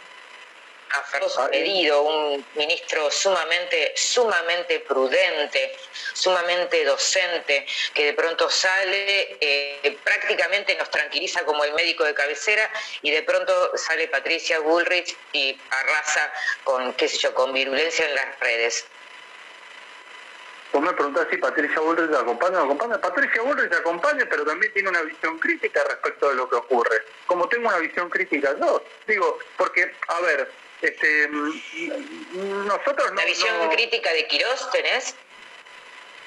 Speaker 12: Ha pedido un ministro sumamente, sumamente prudente, sumamente docente, que de pronto sale, eh, prácticamente nos tranquiliza como el médico de cabecera y de pronto sale Patricia Bullrich y arrasa con, qué sé yo, con virulencia en las redes.
Speaker 13: Vos me preguntás si Patricia Bullrich acompaña o acompaña. Patricia Bullrich acompaña, pero también tiene una visión crítica respecto de lo que ocurre. Como tengo una visión crítica yo, digo, porque, a ver, este, nosotros no...
Speaker 12: ¿La visión crítica de Quirós tenés?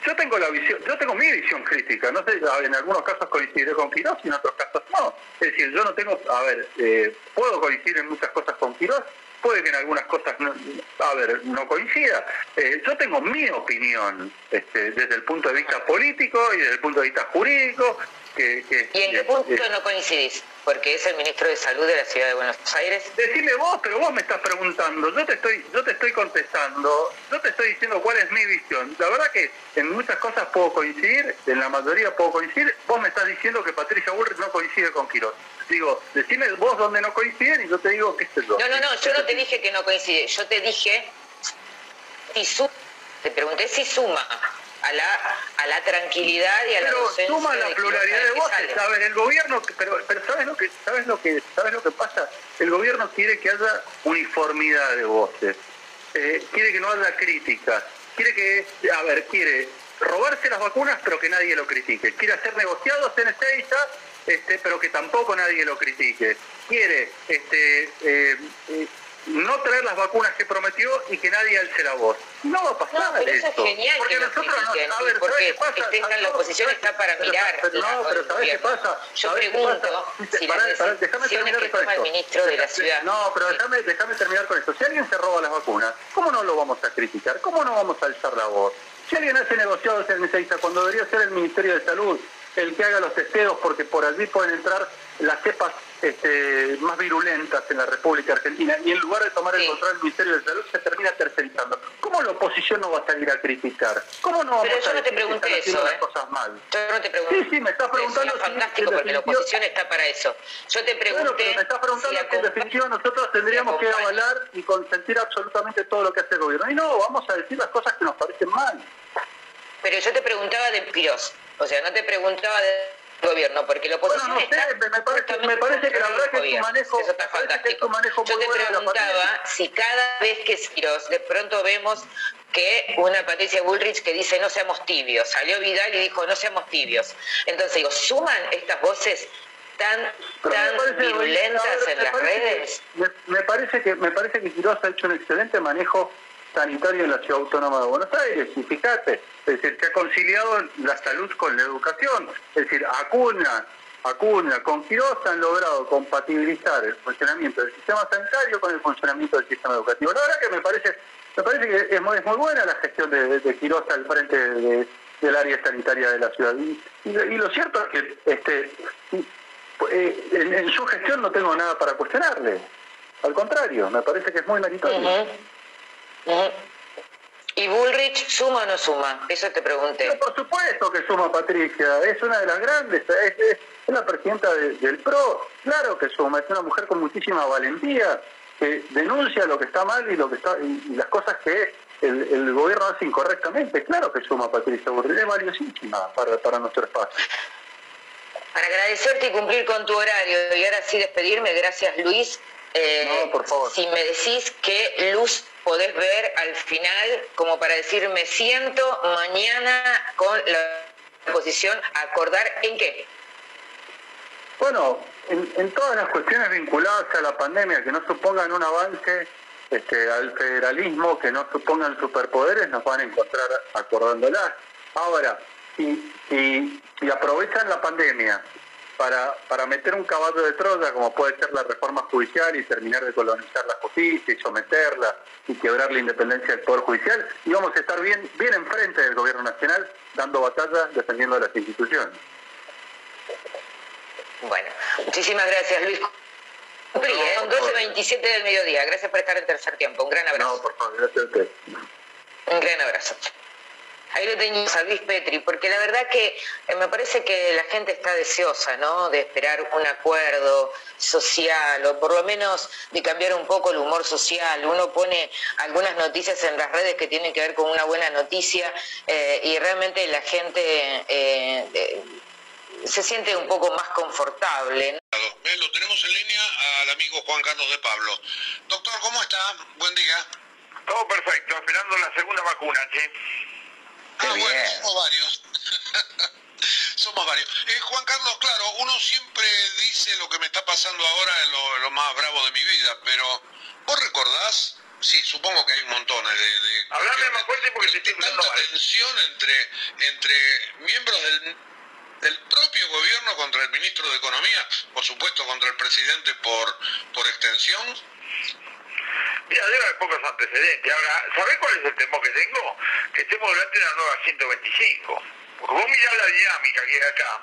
Speaker 13: Yo tengo la visión, yo tengo mi visión crítica, no sé, en algunos casos coincidiré con Quirós y en otros casos no. Es decir, yo no tengo, a ver, eh, puedo coincidir en muchas cosas con Quirós, puede que en algunas cosas, no, a ver, no coincida. Eh, yo tengo mi opinión este, desde el punto de vista político y desde el punto de vista jurídico
Speaker 12: ¿Y en qué punto no coincidís? Porque es el ministro de Salud de la Ciudad de Buenos Aires.
Speaker 13: Decime vos, pero vos me estás preguntando, yo te estoy, yo te estoy contestando, yo te estoy diciendo cuál es mi visión. La verdad que en muchas cosas puedo coincidir, en la mayoría puedo coincidir. Vos me estás diciendo que Patricia Bullrich no coincide con Quirós. Digo, decime vos dónde no coinciden y yo te digo que este es
Speaker 12: lo. No, no, no, yo no te dije que no coincide, yo te dije si su... te pregunté si suma a la, a la tranquilidad y a la docencia
Speaker 13: suma la pluralidad de voces. A ver, el gobierno, pero, pero ¿sabes, lo que, sabes, lo que, ¿sabes lo que pasa? El gobierno quiere que haya uniformidad de voces, eh, quiere que no haya críticas, quiere que, a ver, quiere robarse las vacunas pero que nadie lo critique, quiere hacer negociados en Ezeiza este, pero que tampoco nadie lo critique, quiere este, eh, eh, no traer las vacunas que prometió y que nadie alce la voz. No va a pasar
Speaker 12: no, pero eso. es genial porque que nosotros no, a ver, porque esté en la oposición está para mirar.
Speaker 13: no, pero ¿sabes qué pasa?
Speaker 12: Yo pregunto si déjame terminar con esto. El ministro de la ciudad.
Speaker 13: No, pero déjame, déjame terminar con esto. Si alguien se roba las vacunas, ¿cómo no lo vamos a criticar? ¿Cómo no vamos a alzar la voz? Si alguien hace negociados en Ezeiza cuando debería ser el Ministerio de Salud el que haga los testeos porque por allí pueden entrar las cepas este, más virulentas en la República Argentina y en lugar de tomar el control del Ministerio de Salud se termina tercerizando. ¿Cómo la oposición no va a salir a criticar? ¿Cómo no
Speaker 12: Pero yo no te pregunté eso,
Speaker 13: ¿eh? cosas mal?
Speaker 12: Yo no te pregunté.
Speaker 13: Sí, sí, me estás preguntando.
Speaker 12: Es fantástico porque la oposición está para eso. Yo te pregunté.
Speaker 13: Pero me estás preguntando si en definitiva nosotros tendríamos que avalar y consentir absolutamente todo lo que hace el gobierno. Y no, vamos a decir las cosas que nos parecen mal.
Speaker 12: Pero yo te preguntaba de Piros. O sea, no te preguntaba de gobierno, porque la oposición
Speaker 13: bueno, no sé, me parece, me parece que la verdad que tu manejo,
Speaker 12: Eso está fantástico. Yo te preguntaba si cada vez que de pronto vemos que una Patricia Bullrich que dice no seamos tibios, salió Vidal y dijo no seamos tibios. Entonces digo, ¿suman estas voces tan, tan virulentas en las redes?
Speaker 13: me, parece que me parece que Quiroz ha hecho un excelente manejo sanitario en la ciudad autónoma de Buenos Aires, y fíjate, es decir, que ha conciliado la salud con la educación, es decir, Acuna, Acuna, con Quiroz han logrado compatibilizar el funcionamiento del sistema sanitario con el funcionamiento del sistema educativo. La verdad que me parece, me parece que es muy, buena la gestión de, de, Quiroz al frente del área sanitaria de la ciudad. Y, lo cierto es que este, eh, en, su gestión no tengo nada para cuestionarle. Al contrario, me parece que es muy meritorio.
Speaker 12: ¿Y Bullrich suma o no suma? Eso te pregunté.
Speaker 13: por supuesto que suma, Patricia. Es una de las grandes. Es, la presidenta del PRO. Claro que suma. Es una mujer con muchísima valentía que denuncia lo que está mal y lo que está y, las cosas que el, gobierno hace incorrectamente. Claro que suma, Patricia Bullrich. Es valiosísima para, para nuestro espacio.
Speaker 12: Para agradecerte y cumplir con tu horario y ahora sí despedirme, gracias Luis.
Speaker 13: Eh, no, por favor.
Speaker 12: Si me decís que luz podés ver al final, como para decir, me siento mañana con la posición acordar en qué.
Speaker 13: Bueno, en, todas las cuestiones vinculadas a la pandemia que no supongan un avance este, al federalismo, que no supongan superpoderes, nos van a encontrar acordándolas. Ahora, si, si, si aprovechan la pandemia para, para meter un caballo de Troya, como puede ser la reforma judicial y terminar de colonizar la justicia y someterla y quebrar la independencia del Poder Judicial, y vamos a estar bien, bien enfrente del Gobierno Nacional, dando batallas, defendiendo las instituciones.
Speaker 12: Bueno, muchísimas gracias, Luis. Cumplí, ¿eh? 12.27 del mediodía. Gracias por estar en tercer tiempo. Un gran abrazo.
Speaker 13: No, por favor, gracias a usted.
Speaker 12: Un gran abrazo. Ahí lo teníamos a Luis Petri, porque la verdad que eh, me parece que la gente está deseosa, ¿no? De esperar un acuerdo social o por lo menos de cambiar un poco el humor social. Uno pone algunas noticias en las redes que tienen que ver con una buena noticia eh, y realmente la gente eh, se siente un poco más confortable.
Speaker 14: Lo tenemos en línea al amigo Juan Carlos de Pablo. Doctor, ¿cómo está? Buen día.
Speaker 15: Todo perfecto, esperando la segunda vacuna, ¿sí?
Speaker 14: Ah, bueno, somos varios. [LAUGHS] somos varios. Eh, Juan Carlos, claro, uno siempre dice lo que me está pasando ahora en lo, más bravo de mi vida, pero ¿vos recordás? Sí, supongo que hay un montón de... de
Speaker 15: Hablame más fuerte porque te estoy
Speaker 14: Tanta tensión entre, entre miembros del, del propio gobierno contra el ministro de Economía, por supuesto contra el presidente por, por extensión,
Speaker 15: Mira, debe haber pocos antecedentes. Ahora, ¿sabés cuál es el temor que tengo? Que estemos durante una nueva 125. Porque vos mirás la dinámica que hay acá,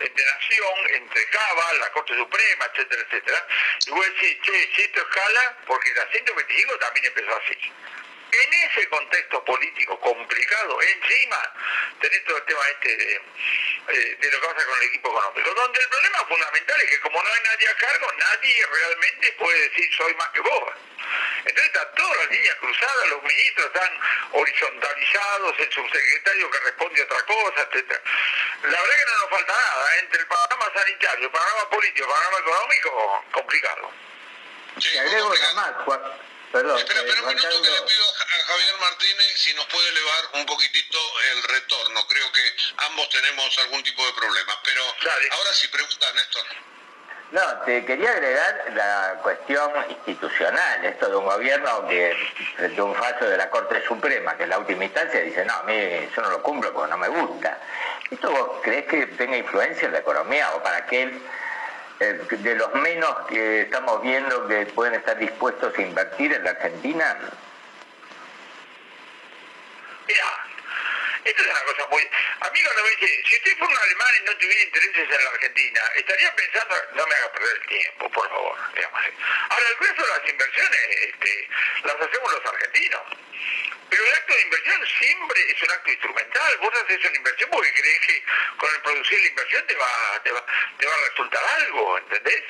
Speaker 15: entre Nación, entre Cava, la Corte Suprema, etcétera, etcétera, y vos decís, che, si esto escala, porque la 125 también empezó así. En ese contexto político complicado, encima tenés todo el tema este de, eh, de, lo que pasa con el equipo económico, donde el problema fundamental es que como no hay nadie a cargo, nadie realmente puede decir soy más que vos. Entonces están todas las líneas cruzadas, los ministros están horizontalizados, el subsecretario que responde a otra cosa, etc. La verdad que no nos falta nada, ¿eh? entre el panorama sanitario, el panorama político, el panorama económico, complicado.
Speaker 14: Sí, agrego más, Perdón, espera, espera un minuto que le pido a Javier Martínez si nos puede elevar un poquitito el retorno. Creo que ambos tenemos algún tipo de problema. Pero ahora sí, pregunta, Néstor.
Speaker 16: No, te quería agregar la cuestión institucional, esto de un gobierno que a un fallo de la Corte Suprema, que en la última instancia dice, no, a mí yo no lo cumplo porque no me gusta. ¿Esto vos crees que tenga influencia en la economía o para qué eh, de los menos que estamos viendo que pueden estar dispuestos a invertir en la Argentina?
Speaker 15: Esto es una cosa muy... A cuando me dice, si usted fuera un alemán y no tuviera intereses en la Argentina, estaría pensando, no me haga perder el tiempo, por favor, digamos Ahora, el resto de las inversiones este, las hacemos los argentinos. Pero el acto de inversión siempre es un acto instrumental. Vos haces una inversión porque crees que con el producir la inversión te va, te va, te va a resultar algo, ¿entendés?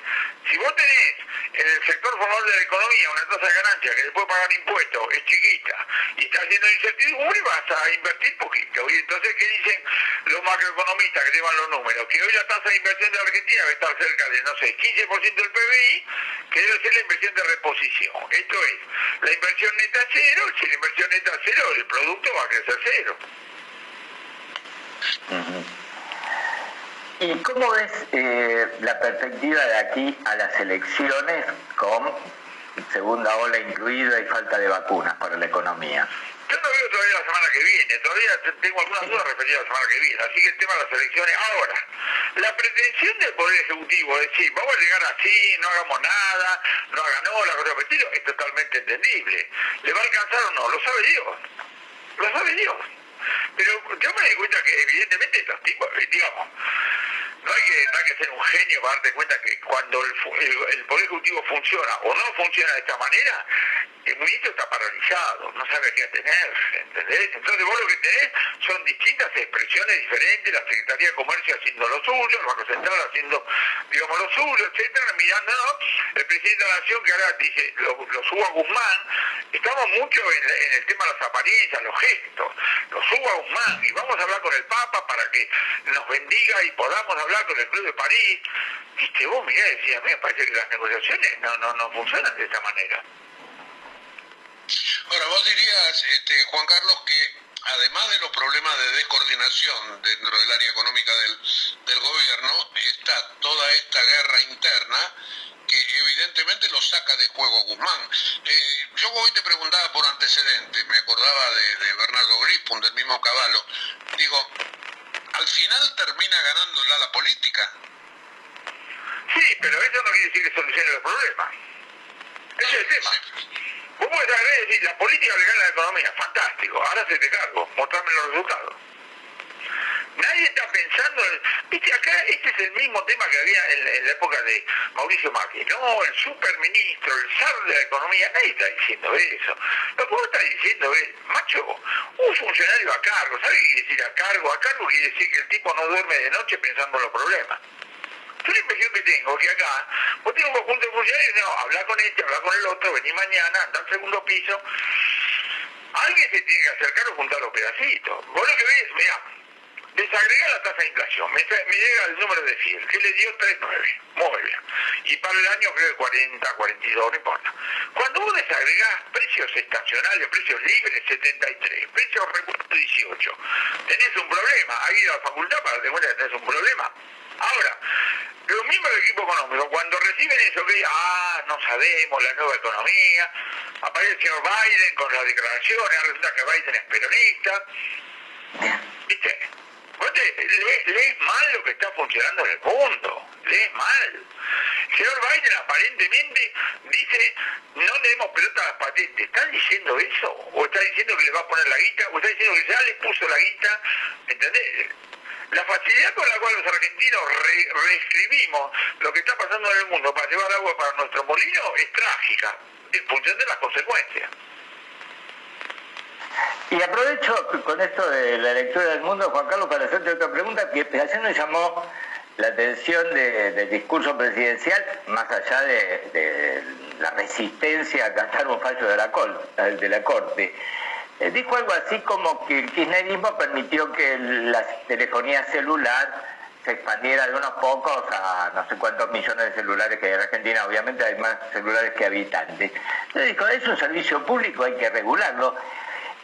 Speaker 15: Si vos tenés en el sector formal de la economía una tasa de ganancia que después pagar impuestos es chiquita y está haciendo incertidumbre, vas a invertir poquito. Y entonces, ¿qué dicen los macroeconomistas que llevan los números? Que hoy la tasa de inversión de Argentina debe estar cerca de, no sé, 15% del PBI, que debe ser la inversión de reposición. Esto es, la inversión neta cero, si la inversión neta cero, el producto va a crecer cero.
Speaker 16: ¿Y cómo ves eh, la perspectiva de aquí a las elecciones con segunda ola incluida y falta de vacunas para la economía?
Speaker 15: Yo no veo todavía la semana que viene, todavía tengo algunas dudas referidas a la semana que viene, así que el tema de las elecciones. Ahora, la pretensión del Poder Ejecutivo es decir, vamos a llegar así, no hagamos nada, no hagan la cosa de es totalmente entendible. ¿Le va a alcanzar o no? Lo sabe Dios. Lo sabe Dios. Pero yo me di cuenta que evidentemente estos tipos, eh, digamos, no hay, que, no hay que ser un genio para darte cuenta que cuando el, el, Poder Ejecutivo funciona o no funciona de esta manera, el ministro está paralizado, no sabe qué tener, ¿entendés? Entonces vos lo que tenés son distintas expresiones diferentes, la Secretaría de Comercio haciendo lo suyo, el Banco Central haciendo, digamos, lo suyo, etcétera, mirando, el presidente de la Nación que ahora dice, lo, lo subo a Guzmán, estamos mucho en, el tema de las apariencias, los gestos, lo subo a Guzmán y vamos a hablar con el Papa para que nos bendiga y podamos hablar con el Club de París. Viste, vos mirá, decía, me parece que las negociaciones no, no, no funcionan de esa manera.
Speaker 14: Ahora, vos dirías, este, Juan Carlos, que además de los problemas de descoordinación dentro del área económica del, del gobierno, está toda esta guerra interna que evidentemente lo saca de juego Guzmán. Eh, yo hoy te preguntaba por antecedentes, me acordaba de, de Bernardo Grispun, del mismo Caballo. Digo, al final termina ganando el ala política.
Speaker 15: Sí, pero eso no quiere decir que solucione los problemas. Ese es el tema. Vos podés decir, la política le gana la economía, fantástico, ahora se te cargo, mostrame los resultados. Nadie está pensando, viste, acá este es el mismo tema que había en, la época de Mauricio Macri. No, el superministro, el zar de la economía, nadie está diciendo eso. Lo que vos estás diciendo es, macho, un funcionario a cargo, ¿sabe qué quiere decir a cargo? A cargo quiere decir que el tipo no duerme de noche pensando en los problemas. Yo la impresión que tengo que acá, vos tenés un conjunto de funcionarios, no, habla con este, habla con el otro, vení mañana, anda al segundo piso. Alguien se tiene que acercar o juntar los pedacitos. Vos lo que ves, mirá, desagrega la tasa de inflación, me, llega el número de FIEL, que le dio 3,9, muy bien. Y para el año creo que 40, 42, no importa. Cuando vos desagregás precios estacionales, precios libres, 73, precios repuestos, 18, tenés un problema, hay ido a la facultad para que cuenta que tenés un problema. Ahora, los miembros del equipo económico, cuando reciben eso, que ah, no sabemos la nueva economía, aparece el señor Biden con las declaraciones, resulta que Biden es peronista. ¿Viste? Vos lees, mal lo que está funcionando en el mundo, lees mal. Señor Biden aparentemente dice, no le demos pelota a las patentes. ¿Está diciendo eso? ¿O está diciendo que le va a poner la guita? ¿O está diciendo que ya le puso la guita? ¿Entendés? La facilidad con la cual los argentinos reescribimos lo que está pasando en el mundo para llevar agua para nuestro molino es trágica, en función de las consecuencias.
Speaker 16: Y aprovecho con esto de la lectura del mundo, Juan Carlos, para hacerte otra pregunta, que ayer nos llamó la atención del discurso presidencial, más allá de, la resistencia a cantar un fallo de la, de la Corte. Eh, dijo algo así como que el kirchnerismo permitió que la telefonía celular se expandiera de unos pocos a no sé cuántos millones de celulares que hay en Argentina, obviamente hay más celulares que habitantes. Entonces dijo, es un servicio público, hay que regularlo.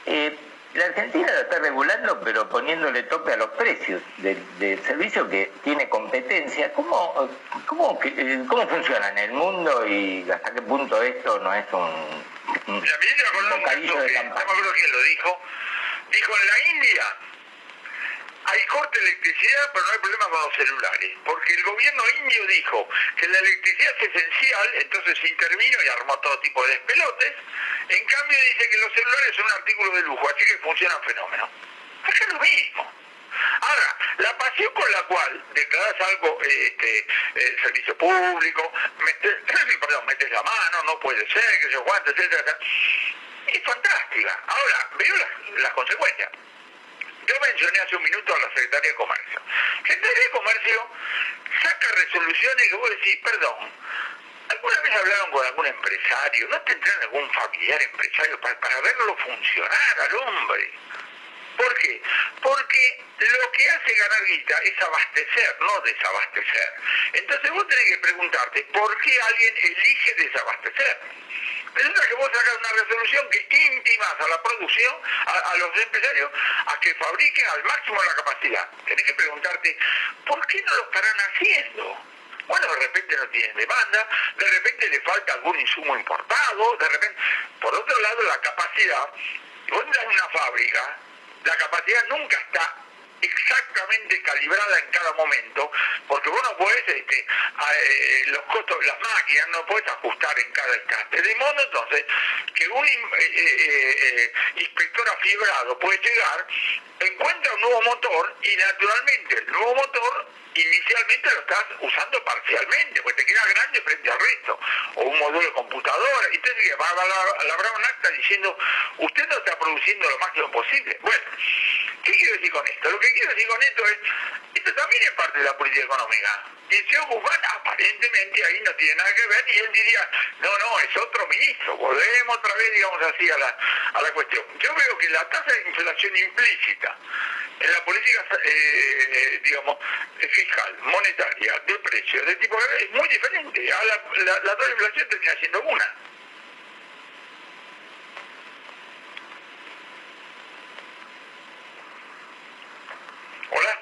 Speaker 16: Eh, la Argentina lo está regulando, pero poniéndole tope a los precios del, servicio que tiene competencia. ¿Cómo, cómo, eh, ¿Cómo funciona en el mundo y hasta qué punto esto no es un,
Speaker 15: un, de campaña? No me acuerdo quién lo dijo. Dijo, en la India hay corte de electricidad, pero no hay problema con los celulares, porque el gobierno indio dijo que la electricidad es esencial, entonces intervino y armó todo tipo de despelotes. En cambio dice que los celulares son un artículo de lujo, así que funcionan fenómenos. Es lo mismo. Ahora, la pasión con la cual declaras algo, este, eh, servicio público, metes, [CLEARS THROAT] perdón, metes la mano, no puede ser, que se aguante, etcétera, es fantástica. Ahora, veo las consecuencias. Yo mencioné hace un minuto a la Secretaría de Comercio. La Secretaría de Comercio saca resoluciones que vos decís, perdón, ¿Alguna vez hablaron con algún empresario? ¿No tendrán algún familiar empresario para, para verlo funcionar al hombre? ¿Por qué? Porque lo que hace ganar guita es abastecer, no desabastecer. Entonces vos tenés que preguntarte por qué alguien elige desabastecer. Resulta que vos sacas una resolución que intimas a la producción, a, los empresarios, a que fabriquen al máximo la capacidad. Tenés que preguntarte, ¿por qué no lo estarán haciendo? Bueno, de repente no tienen demanda, de repente le falta algún insumo importado, de repente... Por otro lado, la capacidad, vos en una fábrica, la capacidad nunca está exactamente calibrada en cada momento, porque vos no podés, este, eh, los costos, las máquinas no puedes ajustar en cada instante. De modo entonces que un eh, eh, inspector afibrado puede llegar, encuentra un nuevo motor y naturalmente el nuevo motor inicialmente lo estás usando parcialmente, porque te queda grande frente al resto, o un módulo de computadora, y entonces va a labrar un acta diciendo, usted no está produciendo lo máximo posible. Bueno, ¿qué quiero decir con esto? Lo que quiero decir con esto es, esto también es parte de la política económica. Señor Guzmán aparentemente ahí no tiene nada que ver, y él diría, no, no, es otro ministro, volvemos otra vez, digamos así, a la, a la cuestión. Yo veo que la tasa de inflación implícita en la política, eh, digamos, fiscal, monetaria, de precios, de tipo es muy diferente. A la, la, la tasa de inflación termina siendo una. Hola.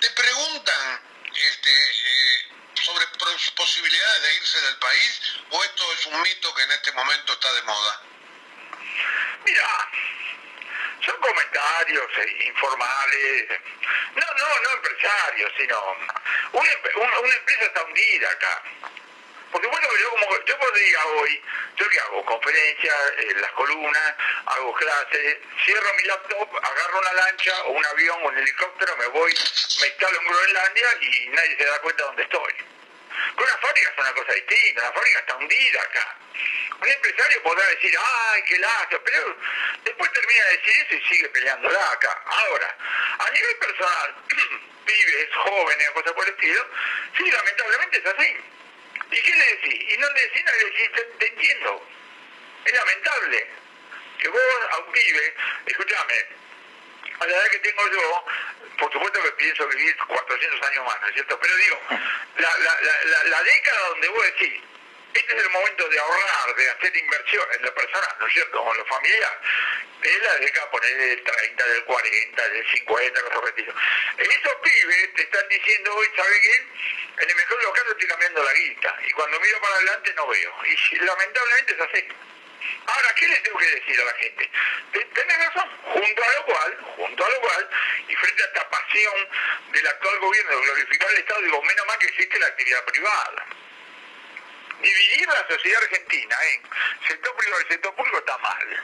Speaker 14: Te preguntan este, eh, sobre posibilidades de irse del país o esto es un mito que en este momento está de moda.
Speaker 15: Mira, son comentarios eh, informales. No, no, no empresarios, sino una, una, empresa está hundida acá. Porque bueno, yo como yo podría hoy, yo qué hago, conferencias, en las columnas, hago clases, cierro mi laptop, agarro una lancha o un avión o un helicóptero, me voy, me instalo en Groenlandia y nadie se da cuenta dónde estoy. Con una fábrica es una cosa distinta, la fábrica está hundida acá. Un empresario podrá decir, ay, qué lástima, pero después termina de decir eso y sigue peleándola acá. Ahora, a nivel personal, [CLEARS THROAT] pibes, jóvenes, cosas por el estilo, sí, lamentablemente es así. ¿Y qué le decís? Y no le decís nada, le decís, te, entiendo. Es lamentable que vos a un pibe, escúchame, a la edad que tengo yo, por supuesto que pienso vivir 400 años más, ¿no es cierto? Pero digo, la, la, la, la década donde vos decís, este es el momento de ahorrar, de hacer inversión en lo personal, ¿no es cierto? O en lo familiar. Es la década, poner del 30, del 40, del 50, cosas por Esos pibes te están diciendo hoy, ¿sabe qué? En el mejor de los casos estoy cambiando la guita. Y cuando miro para adelante no veo. Y lamentablemente es así. Ahora, ¿qué le tengo que decir a la gente? Tenés razón, junto a lo cual, junto a lo cual, y frente a esta pasión del actual gobierno de glorificar al Estado, digo, menos mal que existe la actividad privada dividir la sociedad argentina en sector privado y sector público está mal.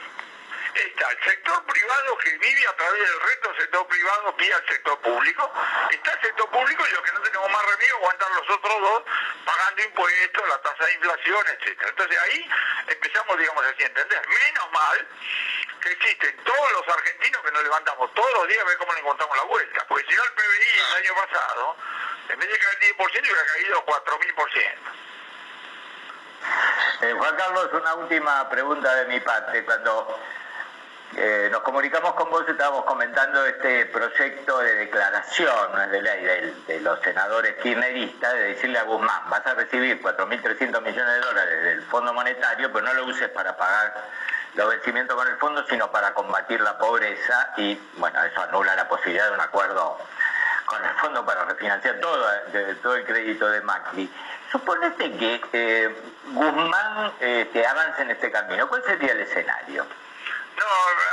Speaker 15: Está el sector privado que vive a través del resto del sector privado vía el sector público. Está el sector público y los que no tenemos más remedio aguantar los otros dos pagando impuestos, la tasa de inflación, etc. Entonces ahí empezamos, digamos así, a entender. Menos mal que existen todos los argentinos que nos levantamos todos los días a ver cómo le encontramos la vuelta. Porque si no el PBI el año pasado, en vez de caer 10%, hubiera caído 4.000%.
Speaker 16: Eh, Juan Carlos, una última pregunta de mi parte. Cuando eh, nos comunicamos con vos, estábamos comentando este proyecto de declaración de ley de, los senadores kirchneristas de decirle a Guzmán, vas a recibir 4.300 millones de dólares del Fondo Monetario, pero no lo uses para pagar los vencimientos con el fondo, sino para combatir la pobreza y, bueno, eso anula la posibilidad de un acuerdo con el fondo para refinanciar todo, todo el crédito de Macri. Suponete que eh, Guzmán eh, avance en este camino. ¿Cuál sería el escenario?
Speaker 15: No,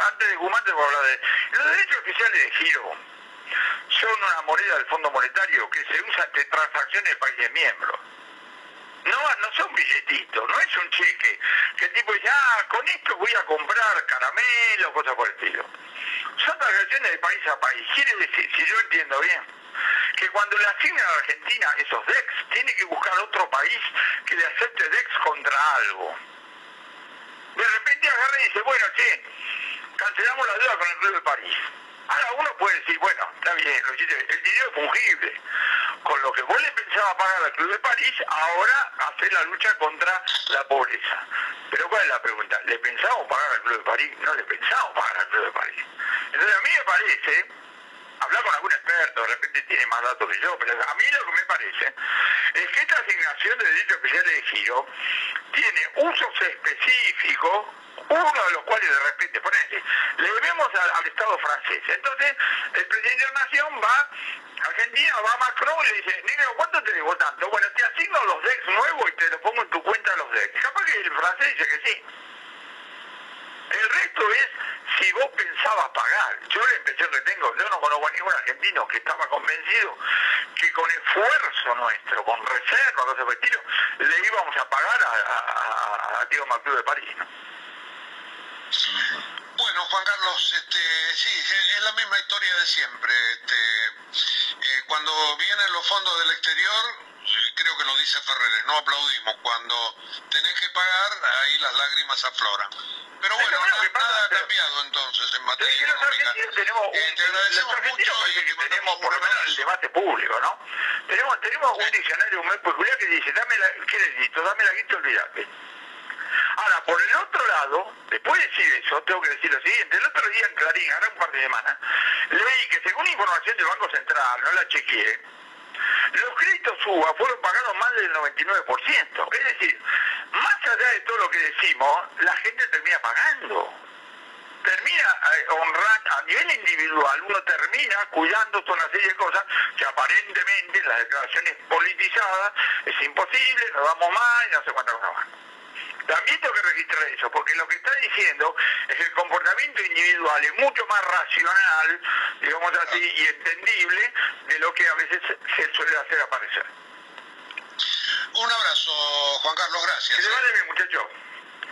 Speaker 15: antes de Guzmán te voy a hablar de... Los derechos oficiales de giro son una moneda del Fondo Monetario que se usa entre transacciones de países miembros. No, no son billetitos, no es un cheque que el tipo dice, ah, con esto voy a comprar caramelos, cosas por el estilo. Son transacciones de país a país. Quiere decir, si yo entiendo bien, que cuando le asignan a Argentina esos DEX, tiene que buscar otro país que le acepte DEX contra algo. De repente agarra y dice, bueno, che, cancelamos la deuda con el Club de París. Ahora uno puede decir, bueno, está bien, el dinero es fungible. Con lo que vos le pensabas pagar al Club de París, ahora hacer la lucha contra la pobreza. Pero ¿cuál es la pregunta? ¿Le pensamos pagar al Club de París? No le pensamos pagar al Club de París. Entonces a mí me parece, hablar con algún experto, de repente tiene más datos que yo, pero a mí lo que me parece es que esta asignación de derechos especiales de giro tiene usos específicos uno de los cuales de repente, ponete, le debemos al, Estado francés. Entonces, el presidente de la Nación va Argentina, va a Macron y le dice, negro, ¿cuánto te debo tanto? Bueno, te asigno los DEX nuevos y te lo pongo en tu cuenta los DEX. Capaz que el francés dice que sí. El resto es si vos pensabas pagar. Yo la impresión que tengo, yo no conozco a ningún argentino que estaba convencido que con esfuerzo nuestro, con reserva, cosas por estilo, le íbamos a pagar a, a, a, a de París.
Speaker 14: Bueno, Juan Carlos, este, sí, es la misma historia de siempre. Este, eh, cuando vienen los fondos del exterior, creo que lo dice Ferreres, no aplaudimos. Cuando tenés que pagar, ahí las lágrimas afloran. Pero bueno, nada, ha cambiado entonces en materia económica.
Speaker 15: Tenemos eh, te agradecemos mucho y tenemos por lo menos el debate público, ¿no? Tenemos, tenemos un diccionario muy peculiar que dice, dame la, ¿qué necesito? Dame la guita, olvidate. Ahora, por el otro lado, después de decir eso, tengo que decir lo siguiente. El otro día en Clarín, ahora un par de semanas, leí que según información del Banco Central, no la chequeé, los créditos UBA fueron pagados más del 99%. Es decir, más allá de todo lo que decimos, la gente termina pagando. Termina eh, honrando, a nivel individual, uno termina cuidando toda una serie de cosas que aparentemente en las declaraciones politizadas es imposible, nos vamos más y no sé cuántas cosas más. También tengo que registrar eso, porque lo que está diciendo es que el comportamiento individual es mucho más racional, digamos así, y entendible de lo que a veces se suele hacer aparecer.
Speaker 14: Un abrazo, Juan Carlos, gracias.
Speaker 15: Que te vale bien, muchacho.